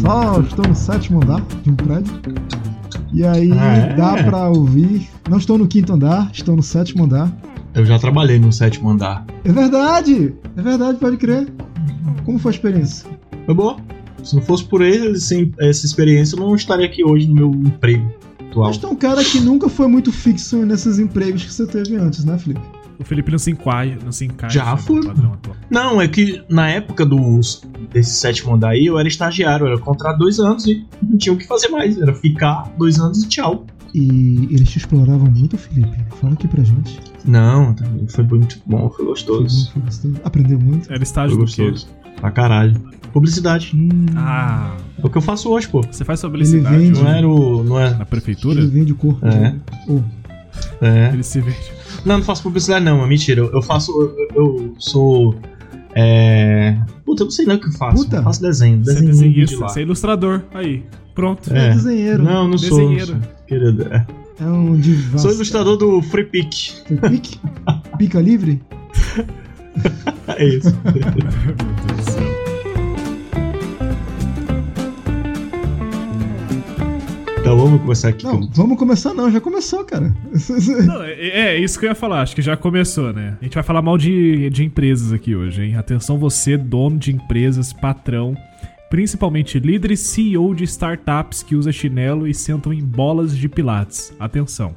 só, estou no sétimo andar de um prédio. E aí Ah, é? dá pra ouvir. Não estou no quinto andar, estou no sétimo andar. Eu já trabalhei no sétimo andar. É verdade! É verdade, pode crer. Como foi a experiência? Foi boa. Se não fosse por ele, sem essa experiência, eu não estaria aqui hoje no meu emprego atual. Mas tu é um cara que nunca foi muito fixo nesses empregos que você teve antes, né, Felipe? O Felipe não se encaixa, não se encaixa Já no fui. padrão atual. Não, é que na época dos, desse sétimo andar aí, eu era estagiário, eu era contrato dois anos e não tinha o que fazer mais. Era ficar dois anos e tchau. E eles te exploravam muito, Felipe? Fala aqui pra gente. Não, foi muito bom, foi Foi gostoso. bom, foi gostoso. Aprendeu muito? Era estágio Foi do quê? gostoso. Pra caralho. Publicidade. Hum, Ah, É o que eu faço hoje, pô. você faz Ele publicidade vende. Não era o. Não é. na prefeitura? ele vende o corpo É. dele. Oh, é. Ele se vende. Não, não faço publicidade, não, é mentira. Eu, eu faço. Eu, eu sou. É. Puta, eu não sei nem o que eu faço. Puta. Eu faço desenho. Você é de desenhista, lá. você é ilustrador. Aí, pronto. É. é desenheiro. Não, não sou. Desenheiro. sou, Querido. É. É um divã. Sou ilustrador do Free Pick. Pique? Pica livre? É isso. então vamos começar aqui. Não, com- vamos começar não, já começou, cara. Não, é, é isso que eu ia falar, acho que já começou, né? A gente vai falar mal de, de empresas aqui hoje, hein? Atenção você, dono de empresas, patrão, principalmente líder e CEO de startups que usa chinelo e sentam em bolas de pilates. Atenção,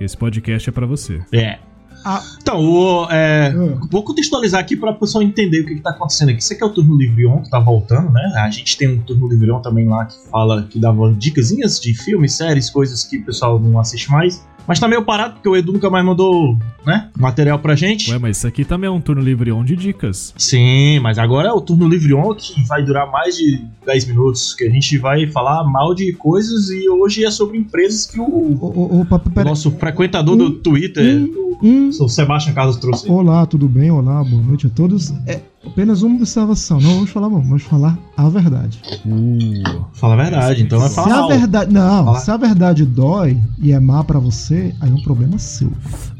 esse podcast é pra você. É. Ah. Então, o, é, Ah. vou contextualizar aqui para o pessoal entender o que, está acontecendo aqui. Isso aqui é o Turno Livre On, que tá voltando, né? A gente tem um Turno Livre On também lá que fala, que dava dicasinhas de filmes, séries, coisas que o pessoal não assiste mais. Mas tá meio parado, porque o Edu nunca mais mandou, né, material pra gente. Ué, mas isso aqui também é um turno livre on de dicas. Sim, mas agora é o Turno Livre On que vai durar mais de 10 minutos, que a gente vai falar mal de coisas e hoje é sobre empresas que o, papo, o pera- nosso frequentador do Twitter, Hum, hum. o Sebastian Carlos trouxe. Olá, tudo bem? Olá, boa noite a todos. É apenas uma observação. Não vamos falar bom, vamos falar a verdade. Uh. Fala a verdade, então vai Se falar a mal. verdade, não, Fala. se a verdade dói e é má pra você, aí é um problema seu.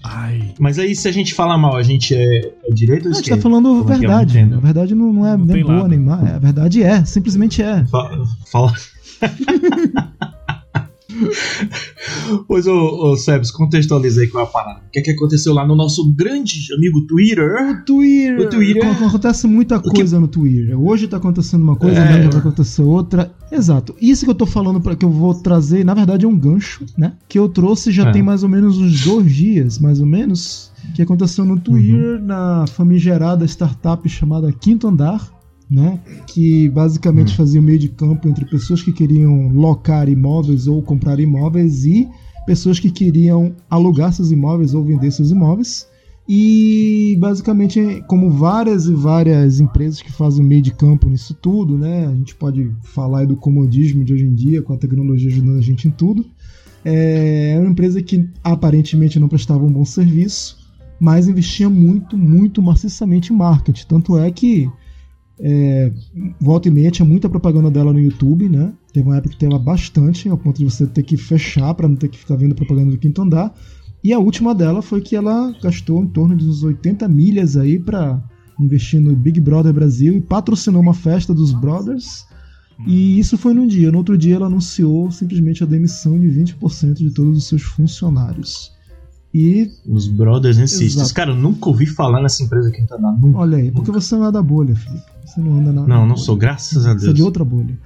Ai. Mas aí, se a gente fala mal, a gente é, é direito ou A gente tá falando Como é é? verdade. Entendo. a verdade não, não é Não nem boa lado. nem má. é- A verdade é, simplesmente é. Fa- Fala. pois, ô, ô Sebs, contextualiza aí qual é a parada. O que é que aconteceu lá no nosso grande amigo Twitter? O Twitter. O Twitter. Ac- Acontece muita que- coisa no Twitter. Hoje tá acontecendo uma coisa, É. amanhã já vai acontecer outra. Exato. Isso que eu tô falando para que eu vou trazer, na verdade, é um gancho, né? Que eu trouxe já É. tem mais ou menos uns dois dias, mais ou menos, que aconteceu no Twitter, na famigerada startup chamada Quinto Andar. Né, que basicamente Hum. fazia o meio de campo entre pessoas que queriam locar imóveis ou comprar imóveis e pessoas que queriam alugar seus imóveis ou vender seus imóveis. E basicamente, como várias e várias empresas que fazem meio de campo nisso tudo, né? A gente pode falar do comodismo de hoje em dia, com a tecnologia ajudando a gente em tudo. É uma empresa que aparentemente não prestava um bom serviço, mas investia muito, muito maciçamente em marketing. Tanto é que é, volta e meia tinha muita propaganda dela no YouTube, né? Teve uma época que teve bastante, ao ponto de você ter que fechar para não ter que ficar vendo propaganda do quinto andar. E a última dela foi que ela gastou em torno de uns 80 milhas aí para investir no Big Brother Brasil e patrocinou uma festa dos brothers. E isso foi num dia. No outro dia ela anunciou simplesmente a demissão de 20% de todos os seus funcionários. E Os Brothers Insisters. Exato. Cara, eu nunca ouvi falar nessa empresa aqui em Taná. Nunca. olha aí, porque você não é da bolha, Felipe. Você não anda na. Não, não sou, graças a Você é de Deus. outra bolha.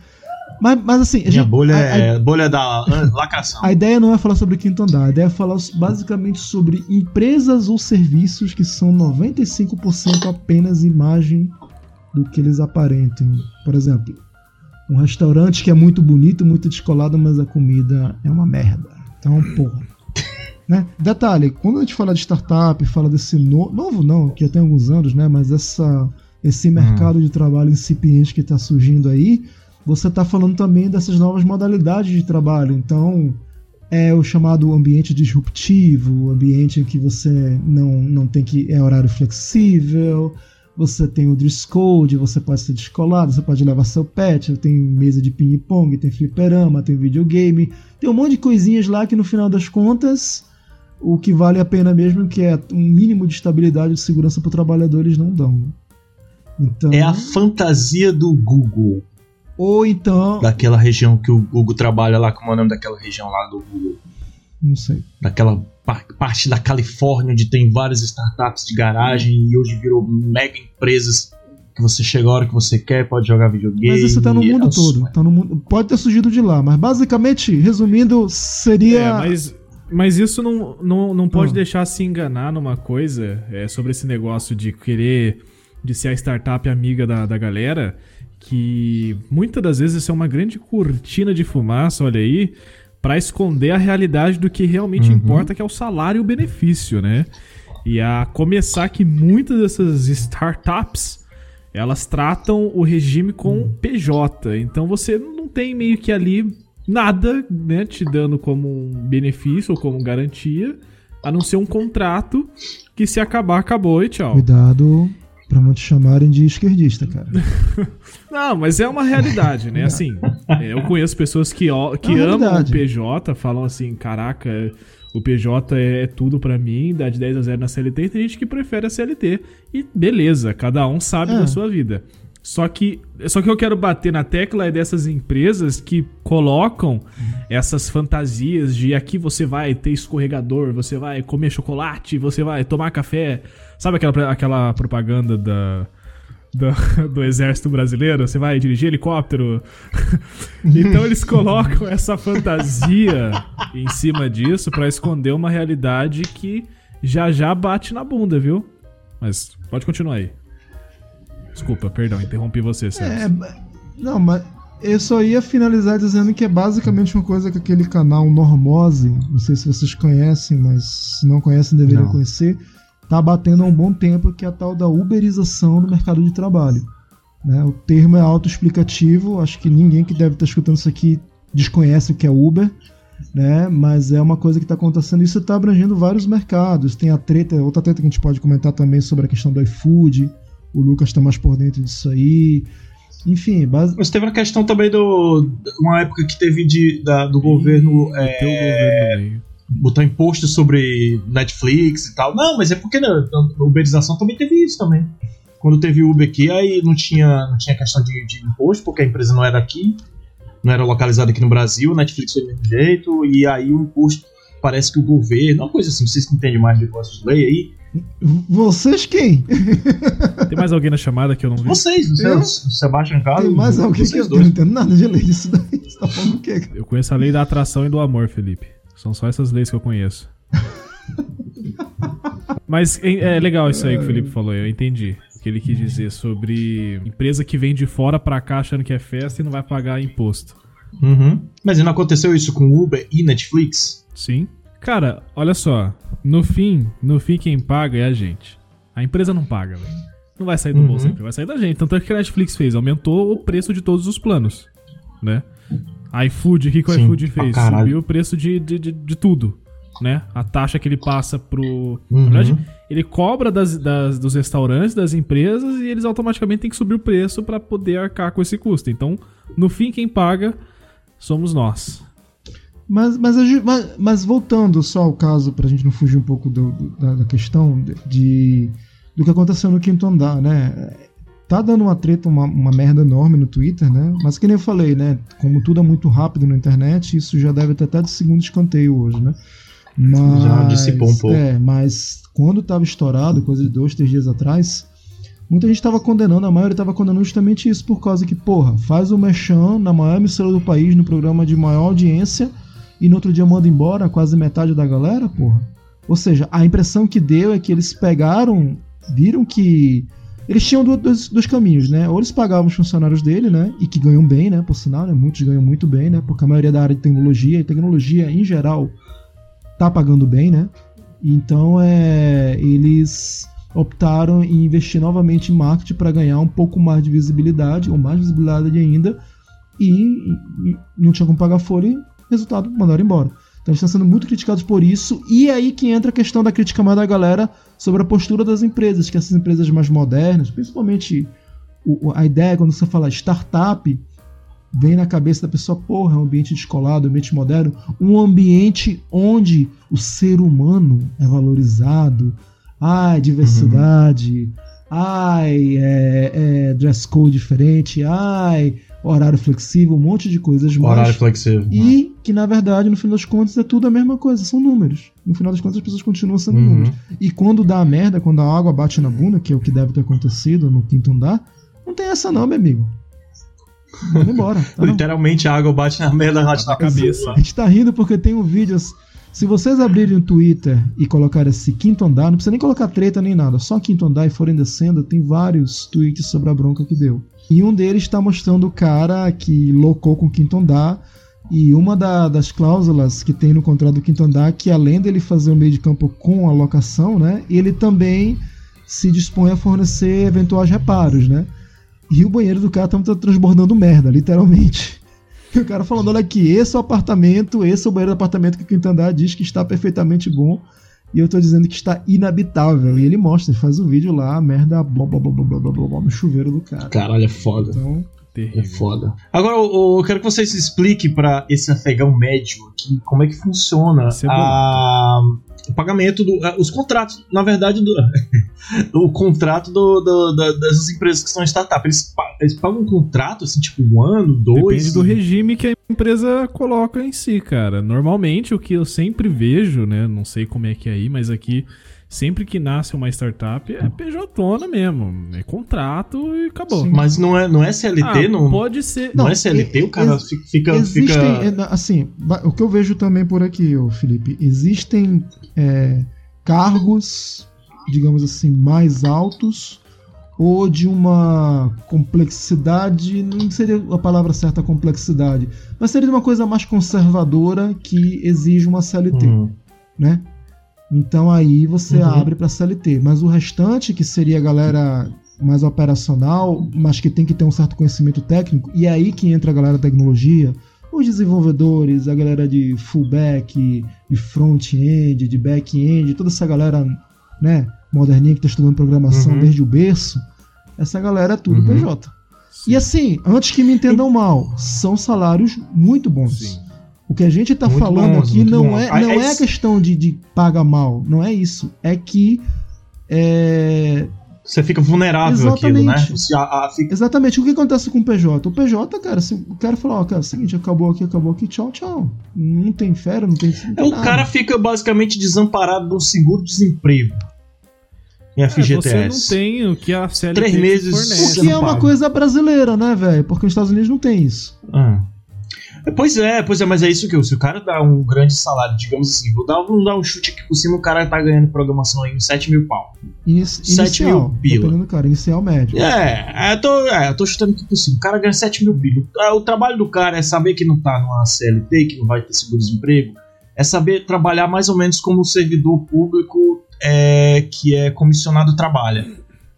Mas, mas assim, a, Minha gente- bolha a- é bolha da ah, lacração. a, ideia não é falar sobre quinto andar, a ideia é falar basicamente sobre empresas ou serviços que são 95% apenas imagem do que eles aparentam. Por exemplo, um restaurante que é muito bonito, muito descolado, mas a comida é uma merda. Então, porra. Né? Detalhe, quando a gente fala de startup, fala desse no- novo não, que já tem alguns anos, né? Mas essa, esse mercado de trabalho incipiente que está surgindo aí, você está falando também dessas novas modalidades de trabalho. Então, é o chamado ambiente disruptivo, o ambiente em que você não, não tem que. é horário flexível, você tem o dress code, você pode ser descolado, você pode levar seu pet, tem mesa de ping-pong, tem fliperama, tem videogame, tem um monte de coisinhas lá que no final das contas. O que vale a pena mesmo que é um mínimo de estabilidade e de segurança para o trabalhador eles não dão. né? Então, É a fantasia do Google. Ou então. Daquela região que o Google trabalha lá, como é o nome daquela região lá do Google? Não sei. Daquela parte da Califórnia onde tem várias startups de garagem e hoje virou mega empresas que você chega a hora que você quer, pode jogar videogame. Mas isso tá no mundo é todo. Tá no mundo, pode ter surgido de lá, mas basicamente, resumindo, seria. É, mas, mas isso não, não, não pode ah. deixar se enganar numa coisa é, sobre esse negócio de querer de ser a startup amiga da, da galera. Que muitas das vezes isso é uma grande cortina de fumaça, olha aí, para esconder a realidade do que realmente uhum. importa, que é o salário e o benefício, né? E a começar que muitas dessas startups elas tratam o regime com PJ. Então você não tem meio que ali nada, né, te dando como um benefício ou como garantia, a não ser um contrato que se acabar, acabou e tchau. Cuidado pra não te chamarem de esquerdista, cara. não, mas é uma realidade, né? Assim, é, eu conheço pessoas que, que é amam o PJ, falam assim, caraca, o PJ é, é tudo para mim, dá de 10 a 0 na CLT, e tem gente que prefere a CLT. E beleza, cada um sabe é. da sua vida. Só que, só que eu quero bater na tecla é dessas empresas que colocam essas fantasias de aqui você vai ter escorregador, você vai comer chocolate, você vai tomar café. Sabe aquela, aquela propaganda da, do, do, exército brasileiro, você vai dirigir helicóptero. então eles colocam essa fantasia em cima disso para esconder uma realidade que já já bate na bunda, viu? Mas pode continuar aí. Desculpa, perdão, interrompi você, Sérgio. É, não, mas eu só ia finalizar dizendo que é basicamente uma coisa que aquele canal Normose, não sei se vocês conhecem, mas se não conhecem deveriam não. conhecer, está batendo há um bom tempo, que é a tal da uberização do mercado de trabalho. Né? O termo é autoexplicativo, acho que ninguém que deve estar escutando isso aqui desconhece o que é Uber, né? mas é uma coisa que está acontecendo e isso está abrangendo vários mercados. Tem a treta, outra treta que a gente pode comentar também sobre a questão do iFood, o Lucas está mais por dentro disso aí. Enfim, base... Mas teve a questão também do. Uma época que teve de, da, do governo. é, governo meio botar imposto sobre Netflix e tal. Não, mas é porque na, na uberização também teve isso também. Quando teve Uber aqui, aí não tinha, não tinha questão de, de imposto, porque a empresa não era aqui, não era localizada aqui no Brasil, Netflix foi do mesmo jeito, e aí o imposto parece que o governo, uma coisa assim, vocês que entendem mais de negócios de lei aí. Vocês quem? Tem mais alguém na chamada que eu não vi? Vocês, o Sebastião Carlos. Tem mais alguém que eu não entendo nada de lei disso daí. Você tá falando o quê? Eu conheço a lei da atração e do amor, Felipe. São só essas leis que eu conheço. Mas é, é legal isso aí que o Felipe falou, eu entendi. O que ele quis dizer sobre empresa que vem de fora pra cá achando que é festa e não vai pagar imposto. Uhum. Mas não aconteceu isso com Uber e Netflix? Sim. Cara, olha só. No fim, no fim quem paga é a gente. A empresa não paga, velho. Não vai sair do uhum. bolso sempre, vai sair da gente. Tanto é que a Netflix fez, aumentou o preço de todos os planos, né? iFood, o que, que o iFood fez? Subiu o preço de, de, de, de, tudo. Né? A taxa que ele passa pro. Uhum. Na verdade, ele cobra das, das, dos restaurantes, das empresas, e eles automaticamente têm que subir o preço para poder arcar com esse custo. Então, no fim, quem paga somos nós. Mas, mas, mas, mas voltando só ao caso, pra gente não fugir um pouco do, do, da, da, questão de, do que aconteceu no quinto andar, né? tá dando uma treta, uma, uma merda enorme no Twitter, né? Mas que nem eu falei, né? Como tudo é muito rápido na internet, isso já deve ter até de segundo escanteio hoje, né? Mas, já dissipou um pouco. É, mas quando estava estourado, coisa de dois, três dias atrás, muita gente estava condenando, a maioria estava condenando justamente isso, por causa que, porra, faz o mechan na maior emissora do país, no programa de maior audiência, e no outro dia manda embora quase metade da galera, porra. Ou seja, a impressão que deu é que eles pegaram, viram que eles tinham dois, dois, caminhos, né? Ou eles pagavam os funcionários dele, né? E que ganham bem, né? Por sinal, né? Muitos ganham muito bem, né? Porque a maioria da área de tecnologia, e tecnologia em geral, tá pagando bem, né? Então, é, eles optaram em investir novamente em marketing para ganhar um pouco mais de visibilidade, ou mais visibilidade ainda, e, e não tinha como pagar folha, resultado, mandaram embora. Então eles estão sendo muito criticados por isso. E aí que entra a questão da crítica mais da galera sobre a postura das empresas, que essas empresas mais modernas, principalmente a ideia quando você fala startup, vem na cabeça da pessoa, porra, é um ambiente descolado, um ambiente moderno, um ambiente onde o ser humano é valorizado, ai, diversidade, uhum. ai, é, é, dress code diferente, ai, horário flexível, um monte de coisas mais. Horário flexível. E que, na verdade, no fim das contas, é tudo a mesma coisa, são números. No final das contas, as pessoas continuam sendo Uhum. números. E quando dá a merda, quando a água bate na bunda, que é o que deve ter acontecido no quinto andar, não tem essa não, meu amigo. Vamos embora. Tá não? Literalmente a água bate na merda, bate na cabeça. A gente tá rindo porque tem um vídeo. Se vocês abrirem o Twitter e colocarem esse quinto andar, não precisa nem colocar treta nem nada, só quinto andar e forem descendo, tem vários tweets sobre a bronca que deu. E um deles está mostrando o cara que loucou com o quinto andar. E uma da- das cláusulas que tem no contrato do quinto andar que além dele fazer o meio de campo com a locação, né, ele também se dispõe a fornecer eventuais reparos, né? E o banheiro do cara tá transbordando merda, literalmente. E o cara falando: olha aqui, esse é o apartamento, esse é o banheiro do apartamento que o quinto andar diz que está perfeitamente bom. E eu tô dizendo que está inabitável. E ele mostra, ele faz o um vídeo lá, merda, blá blá blá blá blá blá blá no chuveiro do cara. Caralho, é foda. Então, é Terrível. foda. Agora, eu, eu quero que vocês expliquem pra esse afegão médio aqui como é que funciona é a, o pagamento do. os contratos, na verdade, do, o contrato do, do- da- das empresas que são startup. Eles, eles pagam um contrato, assim, tipo, um ano, dois. Depende do regime que a empresa coloca em si, cara. Normalmente o que eu sempre vejo, né? Não sei como é que é aí, mas aqui sempre que nasce uma startup é PJ mesmo. É contrato e acabou. Sim. Mas não é, não é CLT, Ah, não, pode ser. não, Não, é CLT, o cara ex- fica. fica, existem, fica- é, assim, o que eu vejo também por aqui, Felipe, existem é, cargos, digamos assim, mais altos ou de uma complexidade, não seria a palavra certa complexidade, mas seria de uma coisa mais conservadora que exige uma CLT, Hum, né? Então aí você Uhum. abre para CLT, mas o restante que seria a galera mais operacional, mas que tem que ter um certo conhecimento técnico, e é aí que entra a galera da tecnologia, os desenvolvedores, a galera de fullback, de front-end, de back-end, toda essa galera, né, moderninha que está estudando programação Uhum. desde o berço, essa galera é tudo Uhum. PJ. E assim, antes que me entendam mal, são salários muito bons. Sim. O que a gente tá Muito falando bons, aqui não bons. é, Ah, não é é questão de, de paga mal, não é isso. É que é, Você fica vulnerável àquilo, né? Exatamente. Você, a- a- fica- exatamente o que acontece com o PJ. O PJ, cara, se o cara falar, ó, cara, é o seguinte, acabou aqui, acabou aqui, tchau, tchau. Não tem fera, não tem. Não É, tem o nada. cara fica basicamente desamparado do seguro-desemprego. Em É, você FGTS. não tem o que a CLT Três meses fornece. O que é uma paga. coisa brasileira, né, velho? Porque nos Estados Unidos não tem isso. Ah. É, Pois é, pois é, mas é isso que eu. Se o cara dá um grande salário, digamos assim, vou dar, vamos dar um chute aqui por cima, o cara tá ganhando programação aí uns 7 mil pau. Inici Sete inicial, mil pila. dependendo do cara, inicial médio. É, é, eu tô, é, eu tô chutando aqui por cima. O cara ganha 7 mil pila. Ah, O trabalho do cara é saber que não tá numa CLT, que não vai ter seguro-desemprego. É saber trabalhar mais ou menos como o servidor público é, que é comissionado trabalha.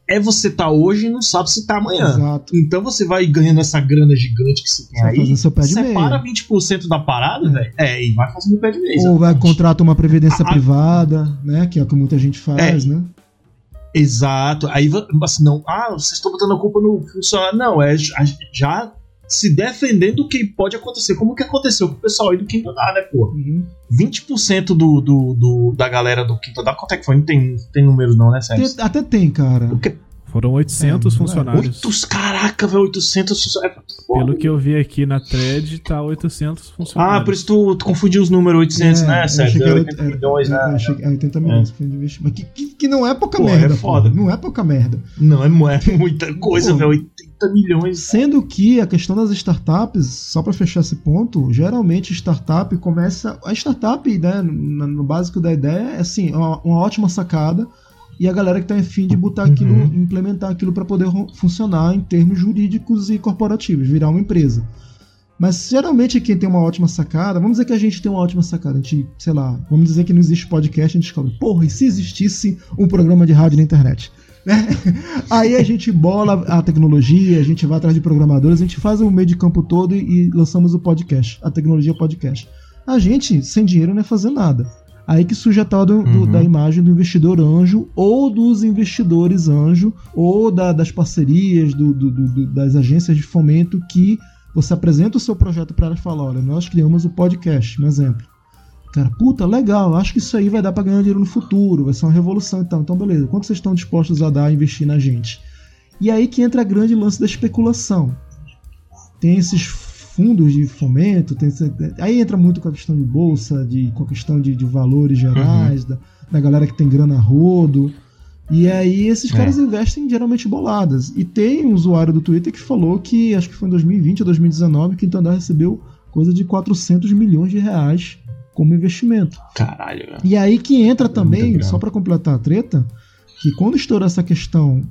É você tá hoje e não sabe se tá amanhã. Exato. Então você vai ganhando essa grana gigante que você tem Você aí. seu pé de separa meia. 20% da parada, velho. É, e vai fazendo o pé de meia. Ou vai exatamente. contratar uma previdência A- privada, né? Que é o que muita gente faz, né? Exato. Aí assim, não, ah, vocês estão botando a culpa no funcionário. Não, é já se defendendo do que pode acontecer. Como que aconteceu com o pessoal aí do Quinto Andar, né, pô? Uhum. 20% do, do, do, da galera do Quinto Andar, quanto é que foi? Não tem, tem número não, né, Sérgio? Tem- até tem, cara. Foram 800 É, funcionários. Oito, caraca, velho, 800 funcionários. Pelo que eu vi aqui na thread, tá 800 funcionários. Ah, por isso tu, tu confundiu os números 800, É, né, Sérgio? achei que É era- 80 milhões, é, né? eu achei que- é 80 milhões. Mas que, que, que não é pouca Pô, é merda. pô. foda. Não é pouca merda. Não, é, é muita coisa, velho. 80 milhões. Sendo que a questão das startups, só para fechar esse ponto, geralmente startup começa. A startup, né, no, no básico da ideia, é assim, uma, uma ótima sacada. E a galera que tá afim de botar aquilo, Uhum. implementar aquilo para poder funcionar em termos jurídicos e corporativos, virar uma empresa. Mas geralmente quem tem uma ótima sacada, vamos dizer que a gente tem uma ótima sacada, a gente, sei lá, vamos dizer que não existe podcast, a gente descobre, porra, e se existisse um programa de rádio na internet? Né? Aí a gente bola a tecnologia, a gente vai atrás de programadores, a gente faz o meio de campo todo e, e lançamos o podcast, a tecnologia podcast. A gente, sem dinheiro, não é fazer nada. Aí que surge a tal do- do- Uhum. da imagem do investidor anjo, ou dos investidores anjo, ou da- das parcerias, do- das agências de fomento que você apresenta o seu projeto para elas e fala: olha, nós criamos o podcast, um exemplo. Cara, puta, legal, acho que isso aí vai dar para ganhar dinheiro no futuro, vai ser uma revolução e tal. Então, beleza, quanto vocês estão dispostos a dar, a investir na gente? E aí que entra a grande lance da especulação. tem esses fundos de fomento, tem, aí entra muito com a questão de bolsa, de, com a questão de, de valores gerais, uhum. da, da galera que tem grana rodo. E aí esses é. caras investem geralmente boladas. E tem um usuário do Twitter que falou que, acho que foi em 2020 ou 2019, que o Intandar recebeu coisa de 400 milhões de reais como investimento. Caralho. E aí que entra é também, só para completar a treta, que quando estourou essa questão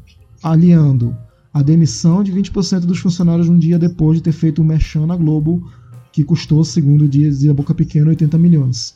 aliando a demissão de 20% dos funcionários um dia depois de ter feito um merchan na Globo que custou, segundo o dia Boca Pequena, 80 milhões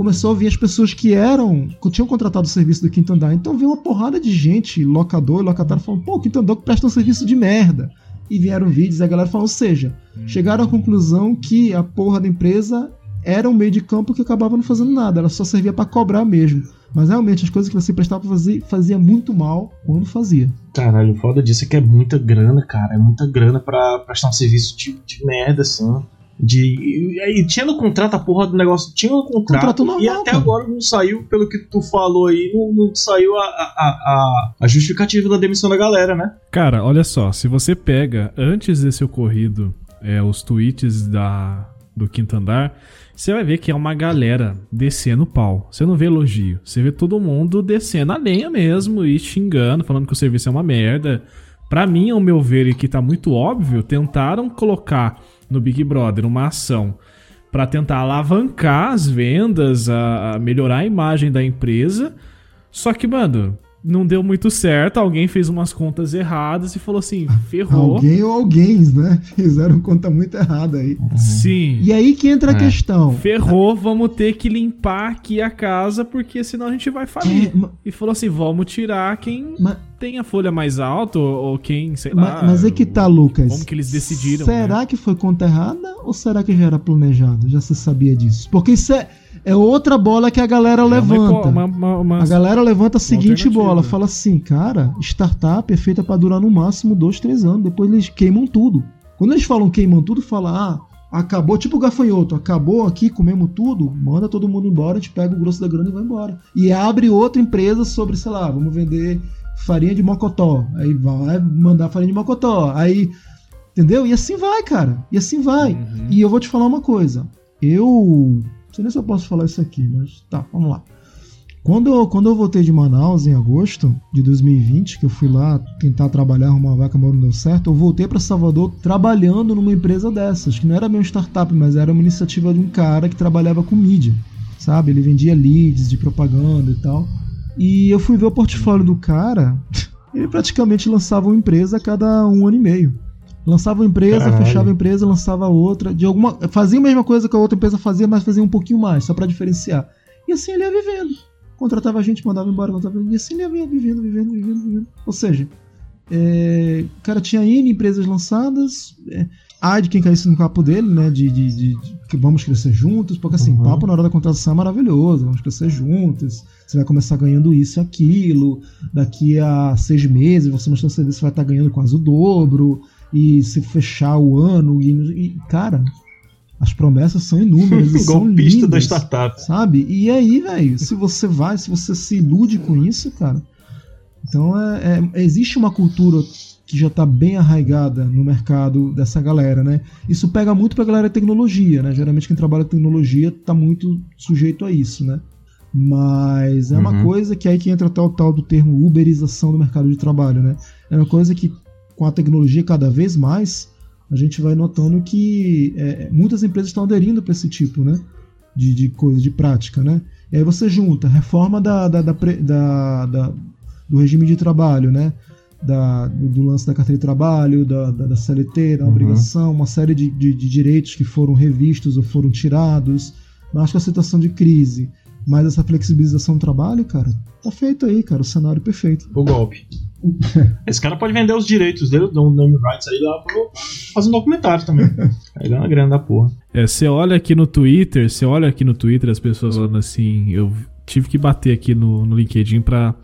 começou a vir as pessoas que eram, que tinham contratado o serviço do Quinto Andar. Então veio uma porrada de gente, locador e locatário, falando, pô, o Quinto Andar presta um serviço de merda. E vieram vídeos e a galera falou, ou seja, hum. chegaram à conclusão que a porra da empresa era um meio de campo que acabava não fazendo nada, ela só servia para cobrar mesmo. Mas realmente as coisas que você prestava pra fazer fazia muito mal quando fazia. Caralho, foda disso é que é muita grana, cara. É muita grana para prestar um serviço de, de merda, assim. De, e tinha no contrato a porra do negócio, tinha no contrato, contrato normal, e até cara. agora não saiu, pelo que tu falou aí, não, não saiu a, a, a, a, justificativa da demissão da galera, né? Cara, olha só, se você pega antes desse ocorrido é, os tweets da, do quinto andar, você vai ver que é uma galera descendo pau. Você não vê elogio, você vê todo mundo descendo a lenha mesmo e xingando, falando que o serviço é uma merda. Pra mim, ao meu ver, e que tá muito óbvio, tentaram colocar no Big Brother uma ação para tentar alavancar as vendas, a, a, melhorar a imagem da empresa. Só que, mano, não deu muito certo. Alguém fez umas contas erradas e falou assim: ferrou. Alguém ou alguém, né? Fizeram conta muito errada aí. Sim. E aí que entra é. a questão. Ferrou, vamos ter que limpar aqui a casa porque senão a gente vai falir. É, e falou assim: vamos tirar quem. Mas tem a folha mais alta ou, ou quem, sei mas, lá. Mas é que tá, Lucas. Como que eles decidiram? Será né? que foi conta errada ou será que já era planejado? Já se sabia disso? Porque isso é, é outra bola que a galera é levanta. Uma, uma, uma, a galera levanta a seguinte bola, fala assim, cara, startup é feita para durar no máximo dois, três anos. Depois eles queimam tudo. Quando eles falam queimam tudo, fala, ah, acabou, tipo o gafanhoto, acabou aqui, comemos tudo, manda todo mundo embora, a gente pega o grosso da grana e vai embora. E abre outra empresa sobre, sei lá, vamos vender farinha de mocotó. Aí vai mandar farinha de mocotó. Aí, entendeu? E assim vai, cara. E assim vai. Uhum. E eu vou te falar uma coisa. Eu. Não sei nem se eu posso falar isso aqui, mas tá, vamos lá. Quando eu, quando eu voltei de Manaus em agosto de 2020, que eu fui lá tentar trabalhar, arrumar uma vaca, mas não deu certo, eu voltei para Salvador trabalhando numa empresa dessas, que não era meu startup, mas era uma iniciativa de um cara que trabalhava com mídia, sabe? Ele vendia leads de propaganda e tal. E eu fui ver o portfólio do cara, ele praticamente lançava uma empresa a cada um ano e meio. Lançava uma empresa, Caralho. fechava a empresa, lançava outra. De alguma, fazia a mesma coisa que a outra empresa fazia, mas fazia um pouquinho mais, só para diferenciar. E assim ele ia vivendo. Contratava a gente, mandava embora, mandava E assim ele ia vivendo, vivendo, vivendo, vivendo. Ou seja, é, o cara tinha N empresas lançadas. É, ai de quem caísse no papo dele, né? De, de, de, de, vamos crescer juntos, porque assim, uhum. papo na hora da contratação é maravilhoso, vamos crescer juntos, você vai começar ganhando isso e aquilo, daqui a seis meses você mostrando serviço vai estar ganhando quase o dobro, e se fechar o ano, e, e cara, as promessas são inúmeras e são lindas, da startup. Sabe? E aí, velho, se você vai, se você se ilude com isso, cara. Então é, é existe uma cultura que já está bem arraigada no mercado dessa galera, né? Isso pega muito para a galera de tecnologia, né? Geralmente quem trabalha tecnologia está muito sujeito a isso, né? Mas é uhum. uma coisa que aí que entra tal tal do termo uberização do mercado de trabalho, né? É uma coisa que com a tecnologia cada vez mais a gente vai notando que é, muitas empresas estão aderindo para esse tipo, né? De, de coisa, de prática, né? E aí você junta reforma da, da, da, da do regime de trabalho, né? da, do, do, lance da carteira de trabalho, da, da, da CLT, da uhum. obrigação, uma série de, de, de, direitos que foram revistos ou foram tirados. Mas com a situação de crise, mas essa flexibilização do trabalho, cara, tá feito aí, cara, o cenário perfeito. O golpe. Esse cara pode vender os direitos dele, do name rights aí lá pra fazer um documentário também. aí dá uma grana da porra. É, você olha aqui no Twitter, você olha aqui no Twitter as pessoas falando assim, eu tive que bater aqui no, no LinkedIn pra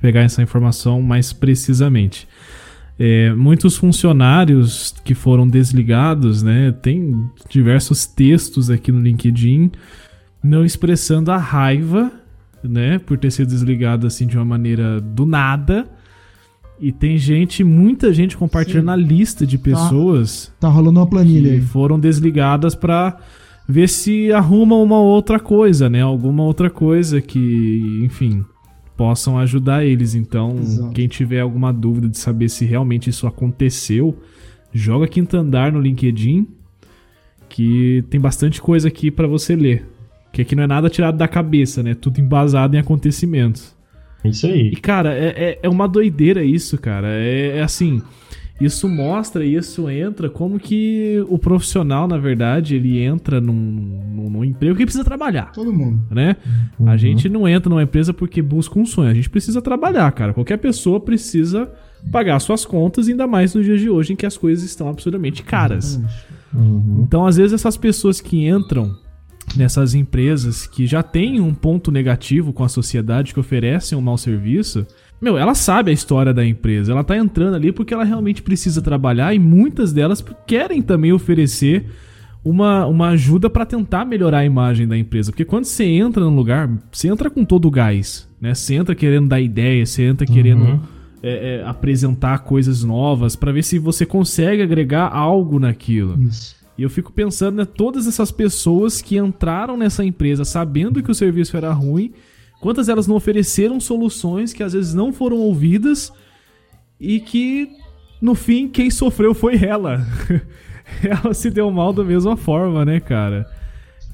pegar essa informação mais precisamente. É, muitos funcionários que foram desligados, né, tem diversos textos aqui no LinkedIn não expressando a raiva, né, por ter sido desligado assim de uma maneira do nada. E tem gente, muita gente compartilhando Sim. a lista de pessoas Tá rolando uma planilha que aí. foram desligadas pra ver se arrumam uma outra coisa, né? Alguma outra coisa que, enfim, possam ajudar eles. Então, Exato. quem tiver alguma dúvida de saber se realmente isso aconteceu, joga Quinto Andar no LinkedIn, que tem bastante coisa aqui pra você ler. Que aqui não é nada tirado da cabeça, né? Tudo embasado em acontecimentos. Isso E, aí. cara, é, é, é uma doideira isso, cara. É, é assim. Isso mostra, isso entra como que o profissional, na verdade, ele entra num, num, num emprego que precisa trabalhar, Todo mundo. né? A gente não entra numa empresa porque busca um sonho, a gente precisa trabalhar, cara. Qualquer pessoa precisa pagar suas contas, ainda mais nos dias de hoje em que as coisas estão absurdamente caras. Uhum. Então, às vezes, essas pessoas que entram nessas empresas que já têm um ponto negativo com a sociedade, que oferecem um mau serviço, meu, ela sabe a história da empresa. Ela tá entrando ali porque ela realmente precisa trabalhar e muitas delas querem também oferecer uma, uma ajuda para tentar melhorar a imagem da empresa. Porque quando você entra num lugar, você entra com todo o gás, né? Você entra querendo dar ideia, você entra querendo Uhum. é, é, apresentar coisas novas para ver se você consegue agregar algo naquilo. Isso. E eu fico pensando, né, todas essas pessoas que entraram nessa empresa sabendo que o serviço era ruim, quantas elas não ofereceram soluções que às vezes não foram ouvidas e que no fim quem sofreu foi ela. ela se deu mal da mesma forma, né, cara?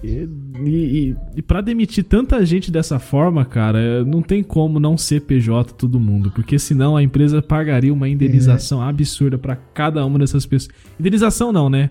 E, e, e para demitir tanta gente dessa forma, cara, não tem como não ser PJ todo mundo, porque senão a empresa pagaria uma indenização absurda pra cada uma dessas pessoas. Indenização não, né?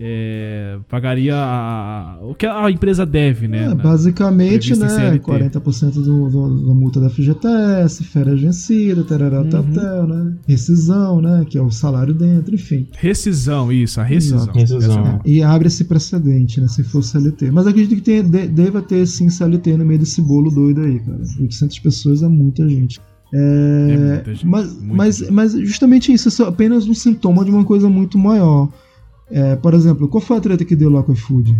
É, pagaria a- o que a empresa deve, né? É, basicamente, né? CLT. 40% do, do, da multa da FGTS, férias vencidas, tarará, Uhum. tatel, né? Rescisão, né? Que é o salário dentro, enfim. Rescisão, isso, a rescisão. Rescisão. Essa- E abre esse precedente, né? Se for CLT. Mas acredito que tenha, de- deva ter sim CLT no meio desse bolo doido aí, cara. 800 pessoas é muita gente. É, É muita gente, mas, muita mas, gente. mas justamente isso, isso é apenas um sintoma de uma coisa muito maior. É, por exemplo, qual foi a treta que deu lá com o iFood?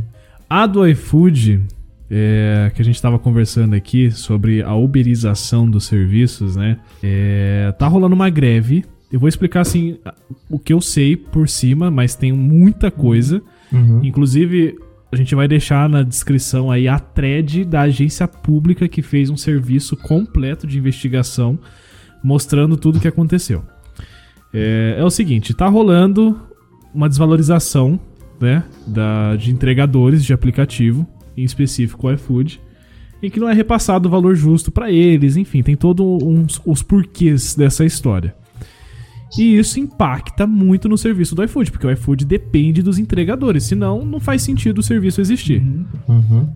A do iFood, é, que a gente tava conversando aqui sobre a uberização dos serviços, né? É, tá rolando uma greve. Eu vou explicar assim o que eu sei por cima, mas tem muita coisa. Uhum. Inclusive, a gente vai deixar na descrição aí a thread da agência pública que fez um serviço completo de investigação mostrando tudo o que aconteceu. É, é o seguinte, tá rolando uma desvalorização né, da, de entregadores de aplicativo, em específico o iFood, em que não é repassado o valor justo para eles, enfim, tem todos uns, os porquês dessa história. E isso impacta muito no serviço do iFood, porque o iFood depende dos entregadores, senão não faz sentido o serviço existir. Uhum.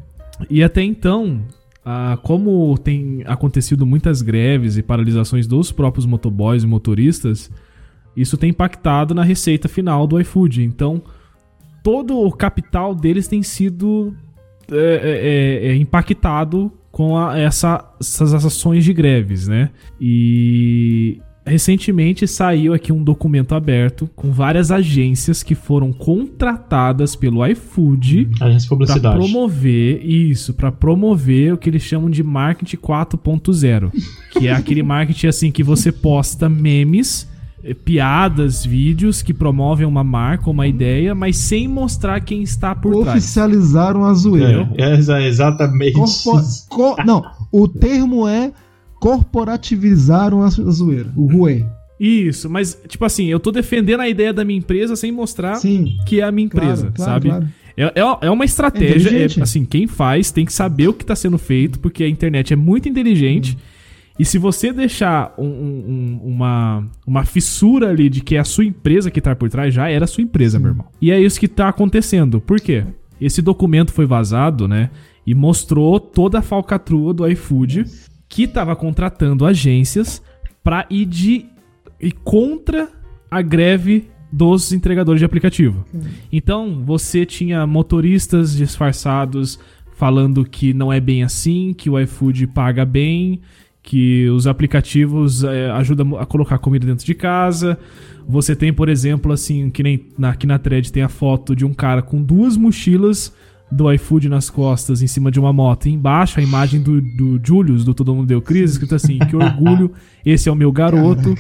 E até então, ah, como tem acontecido muitas greves e paralisações dos próprios motoboys e motoristas, isso tem impactado na receita final do iFood. Então, todo o capital deles tem sido é, é, é, é, impactado com a- essa- essas ações de greves, né? E recentemente saiu aqui um documento aberto com várias agências que foram contratadas pelo iFood publicidade. promover isso, pra promover o que eles chamam de marketing 4.0, que é aquele marketing assim que você posta memes, piadas, vídeos que promovem uma marca, uma ideia, mas sem mostrar quem está por trás. Oficializaram a zoeira. É, é exa- exatamente. Corpo- co- não, o termo é corporativizaram a zo- a zoeira. O ruê. Isso, mas tipo assim, eu tô defendendo a ideia da minha empresa sem mostrar Sim. que é a minha empresa, Claro, claro, sabe? claro. É, é, é uma estratégia, é, inteligente. assim, quem faz tem que saber o que está sendo feito, porque a internet é muito inteligente. E se você deixar um- um- um- uma, uma fissura ali de que é a sua empresa que tá por trás, já era a sua empresa, meu irmão. E é isso que tá acontecendo. Por quê? Esse documento foi vazado, né? E mostrou toda a falcatrua do iFood, que tava contratando agências pra ir de ir contra a greve dos entregadores de aplicativo. Então, você tinha motoristas disfarçados falando que não é bem assim, que o iFood paga bem, que os aplicativos eh, ajudam a colocar comida dentro de casa. Você tem, por exemplo, assim, que nem na, aqui na thread tem a foto de um cara com duas mochilas do iFood nas costas em cima de uma moto. E embaixo a imagem do, do Julius, do Todo Mundo Deu Crise, escrito assim: Que orgulho, esse é o meu garoto.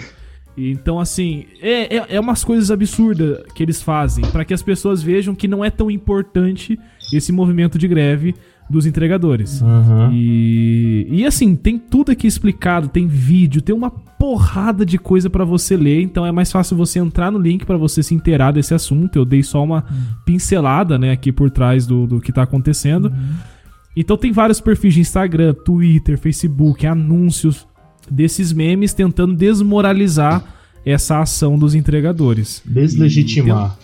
Então, assim, é, é, é umas coisas absurdas que eles fazem para que as pessoas vejam que não é tão importante esse movimento de greve dos entregadores. Uhum. E, e assim, tem tudo aqui explicado, tem vídeo, tem uma porrada de coisa para você ler, então é mais fácil você entrar no link para você se inteirar desse assunto. Eu dei só uma pincelada, né, aqui por trás do, do que tá acontecendo. Então tem vários perfis de Instagram, Twitter, Facebook, anúncios desses memes tentando desmoralizar essa ação dos entregadores. Deslegitimar.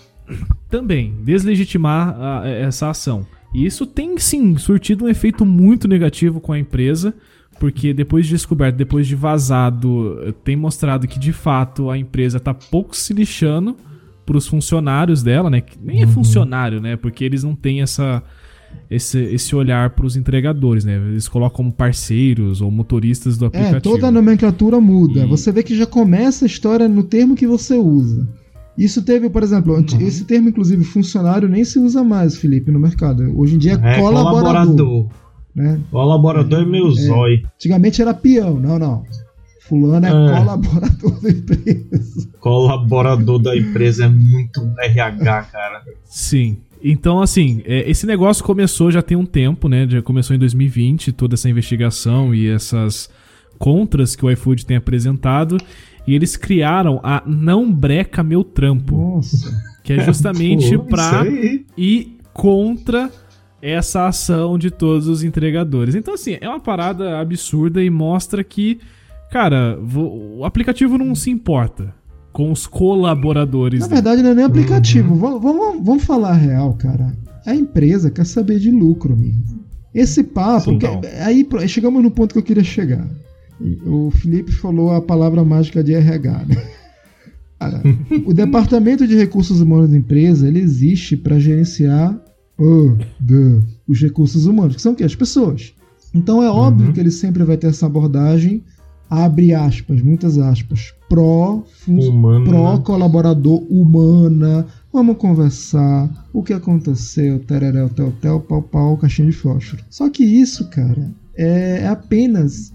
Também, deslegitimar a- essa ação. E isso tem sim surtido um efeito muito negativo com a empresa, porque depois de descoberto, depois de vazado, tem mostrado que de fato a empresa tá pouco se lixando pros funcionários dela, né? Que nem é funcionário, né? Porque eles não têm essa esse, esse olhar pros entregadores, né? Eles colocam como parceiros ou motoristas do aplicativo. É, toda a nomenclatura muda. E- Você vê que já começa a história no termo que você usa. Isso teve, por exemplo, Uhum. esse termo, inclusive, funcionário, nem se usa mais, Felipe, no mercado. Hoje em dia é, É, colaborador. colaborador. Né? Colaborador é meu zóio. Antigamente era peão, não, não. Fulano é, É. colaborador da empresa. Colaborador da empresa é muito RH, cara. Sim. Então, assim, é, esse negócio começou já tem um tempo, né? Já começou em 2020, toda essa investigação e essas contras que o iFood tem apresentado. E eles criaram a Não Breca Meu Trampo, Nossa. que é justamente Pô, pra ir contra essa ação de todos os entregadores. Então, assim, é uma parada absurda e mostra que, cara, o aplicativo não se importa com os colaboradores. Na dele. verdade, não é nem aplicativo. Uhum. Vamos, vamos, vamos falar a real, cara. A empresa quer saber de lucro, amigo. Esse papo. Sim, não. aí chegamos no ponto que eu queria chegar. O Felipe falou a palavra mágica de RH, né? Cara, o departamento de recursos humanos da empresa ele existe para gerenciar oh, os recursos humanos, que são o quê? As pessoas. Então é óbvio Uhum. que ele sempre vai ter essa abordagem, abre aspas, muitas aspas, pró fun- Humano, pró né? colaborador humana. Vamos conversar. O que aconteceu? Tereréu, tel, tel, pau, pau, caixinha de fósforo. Só que isso, cara, é, é apenas.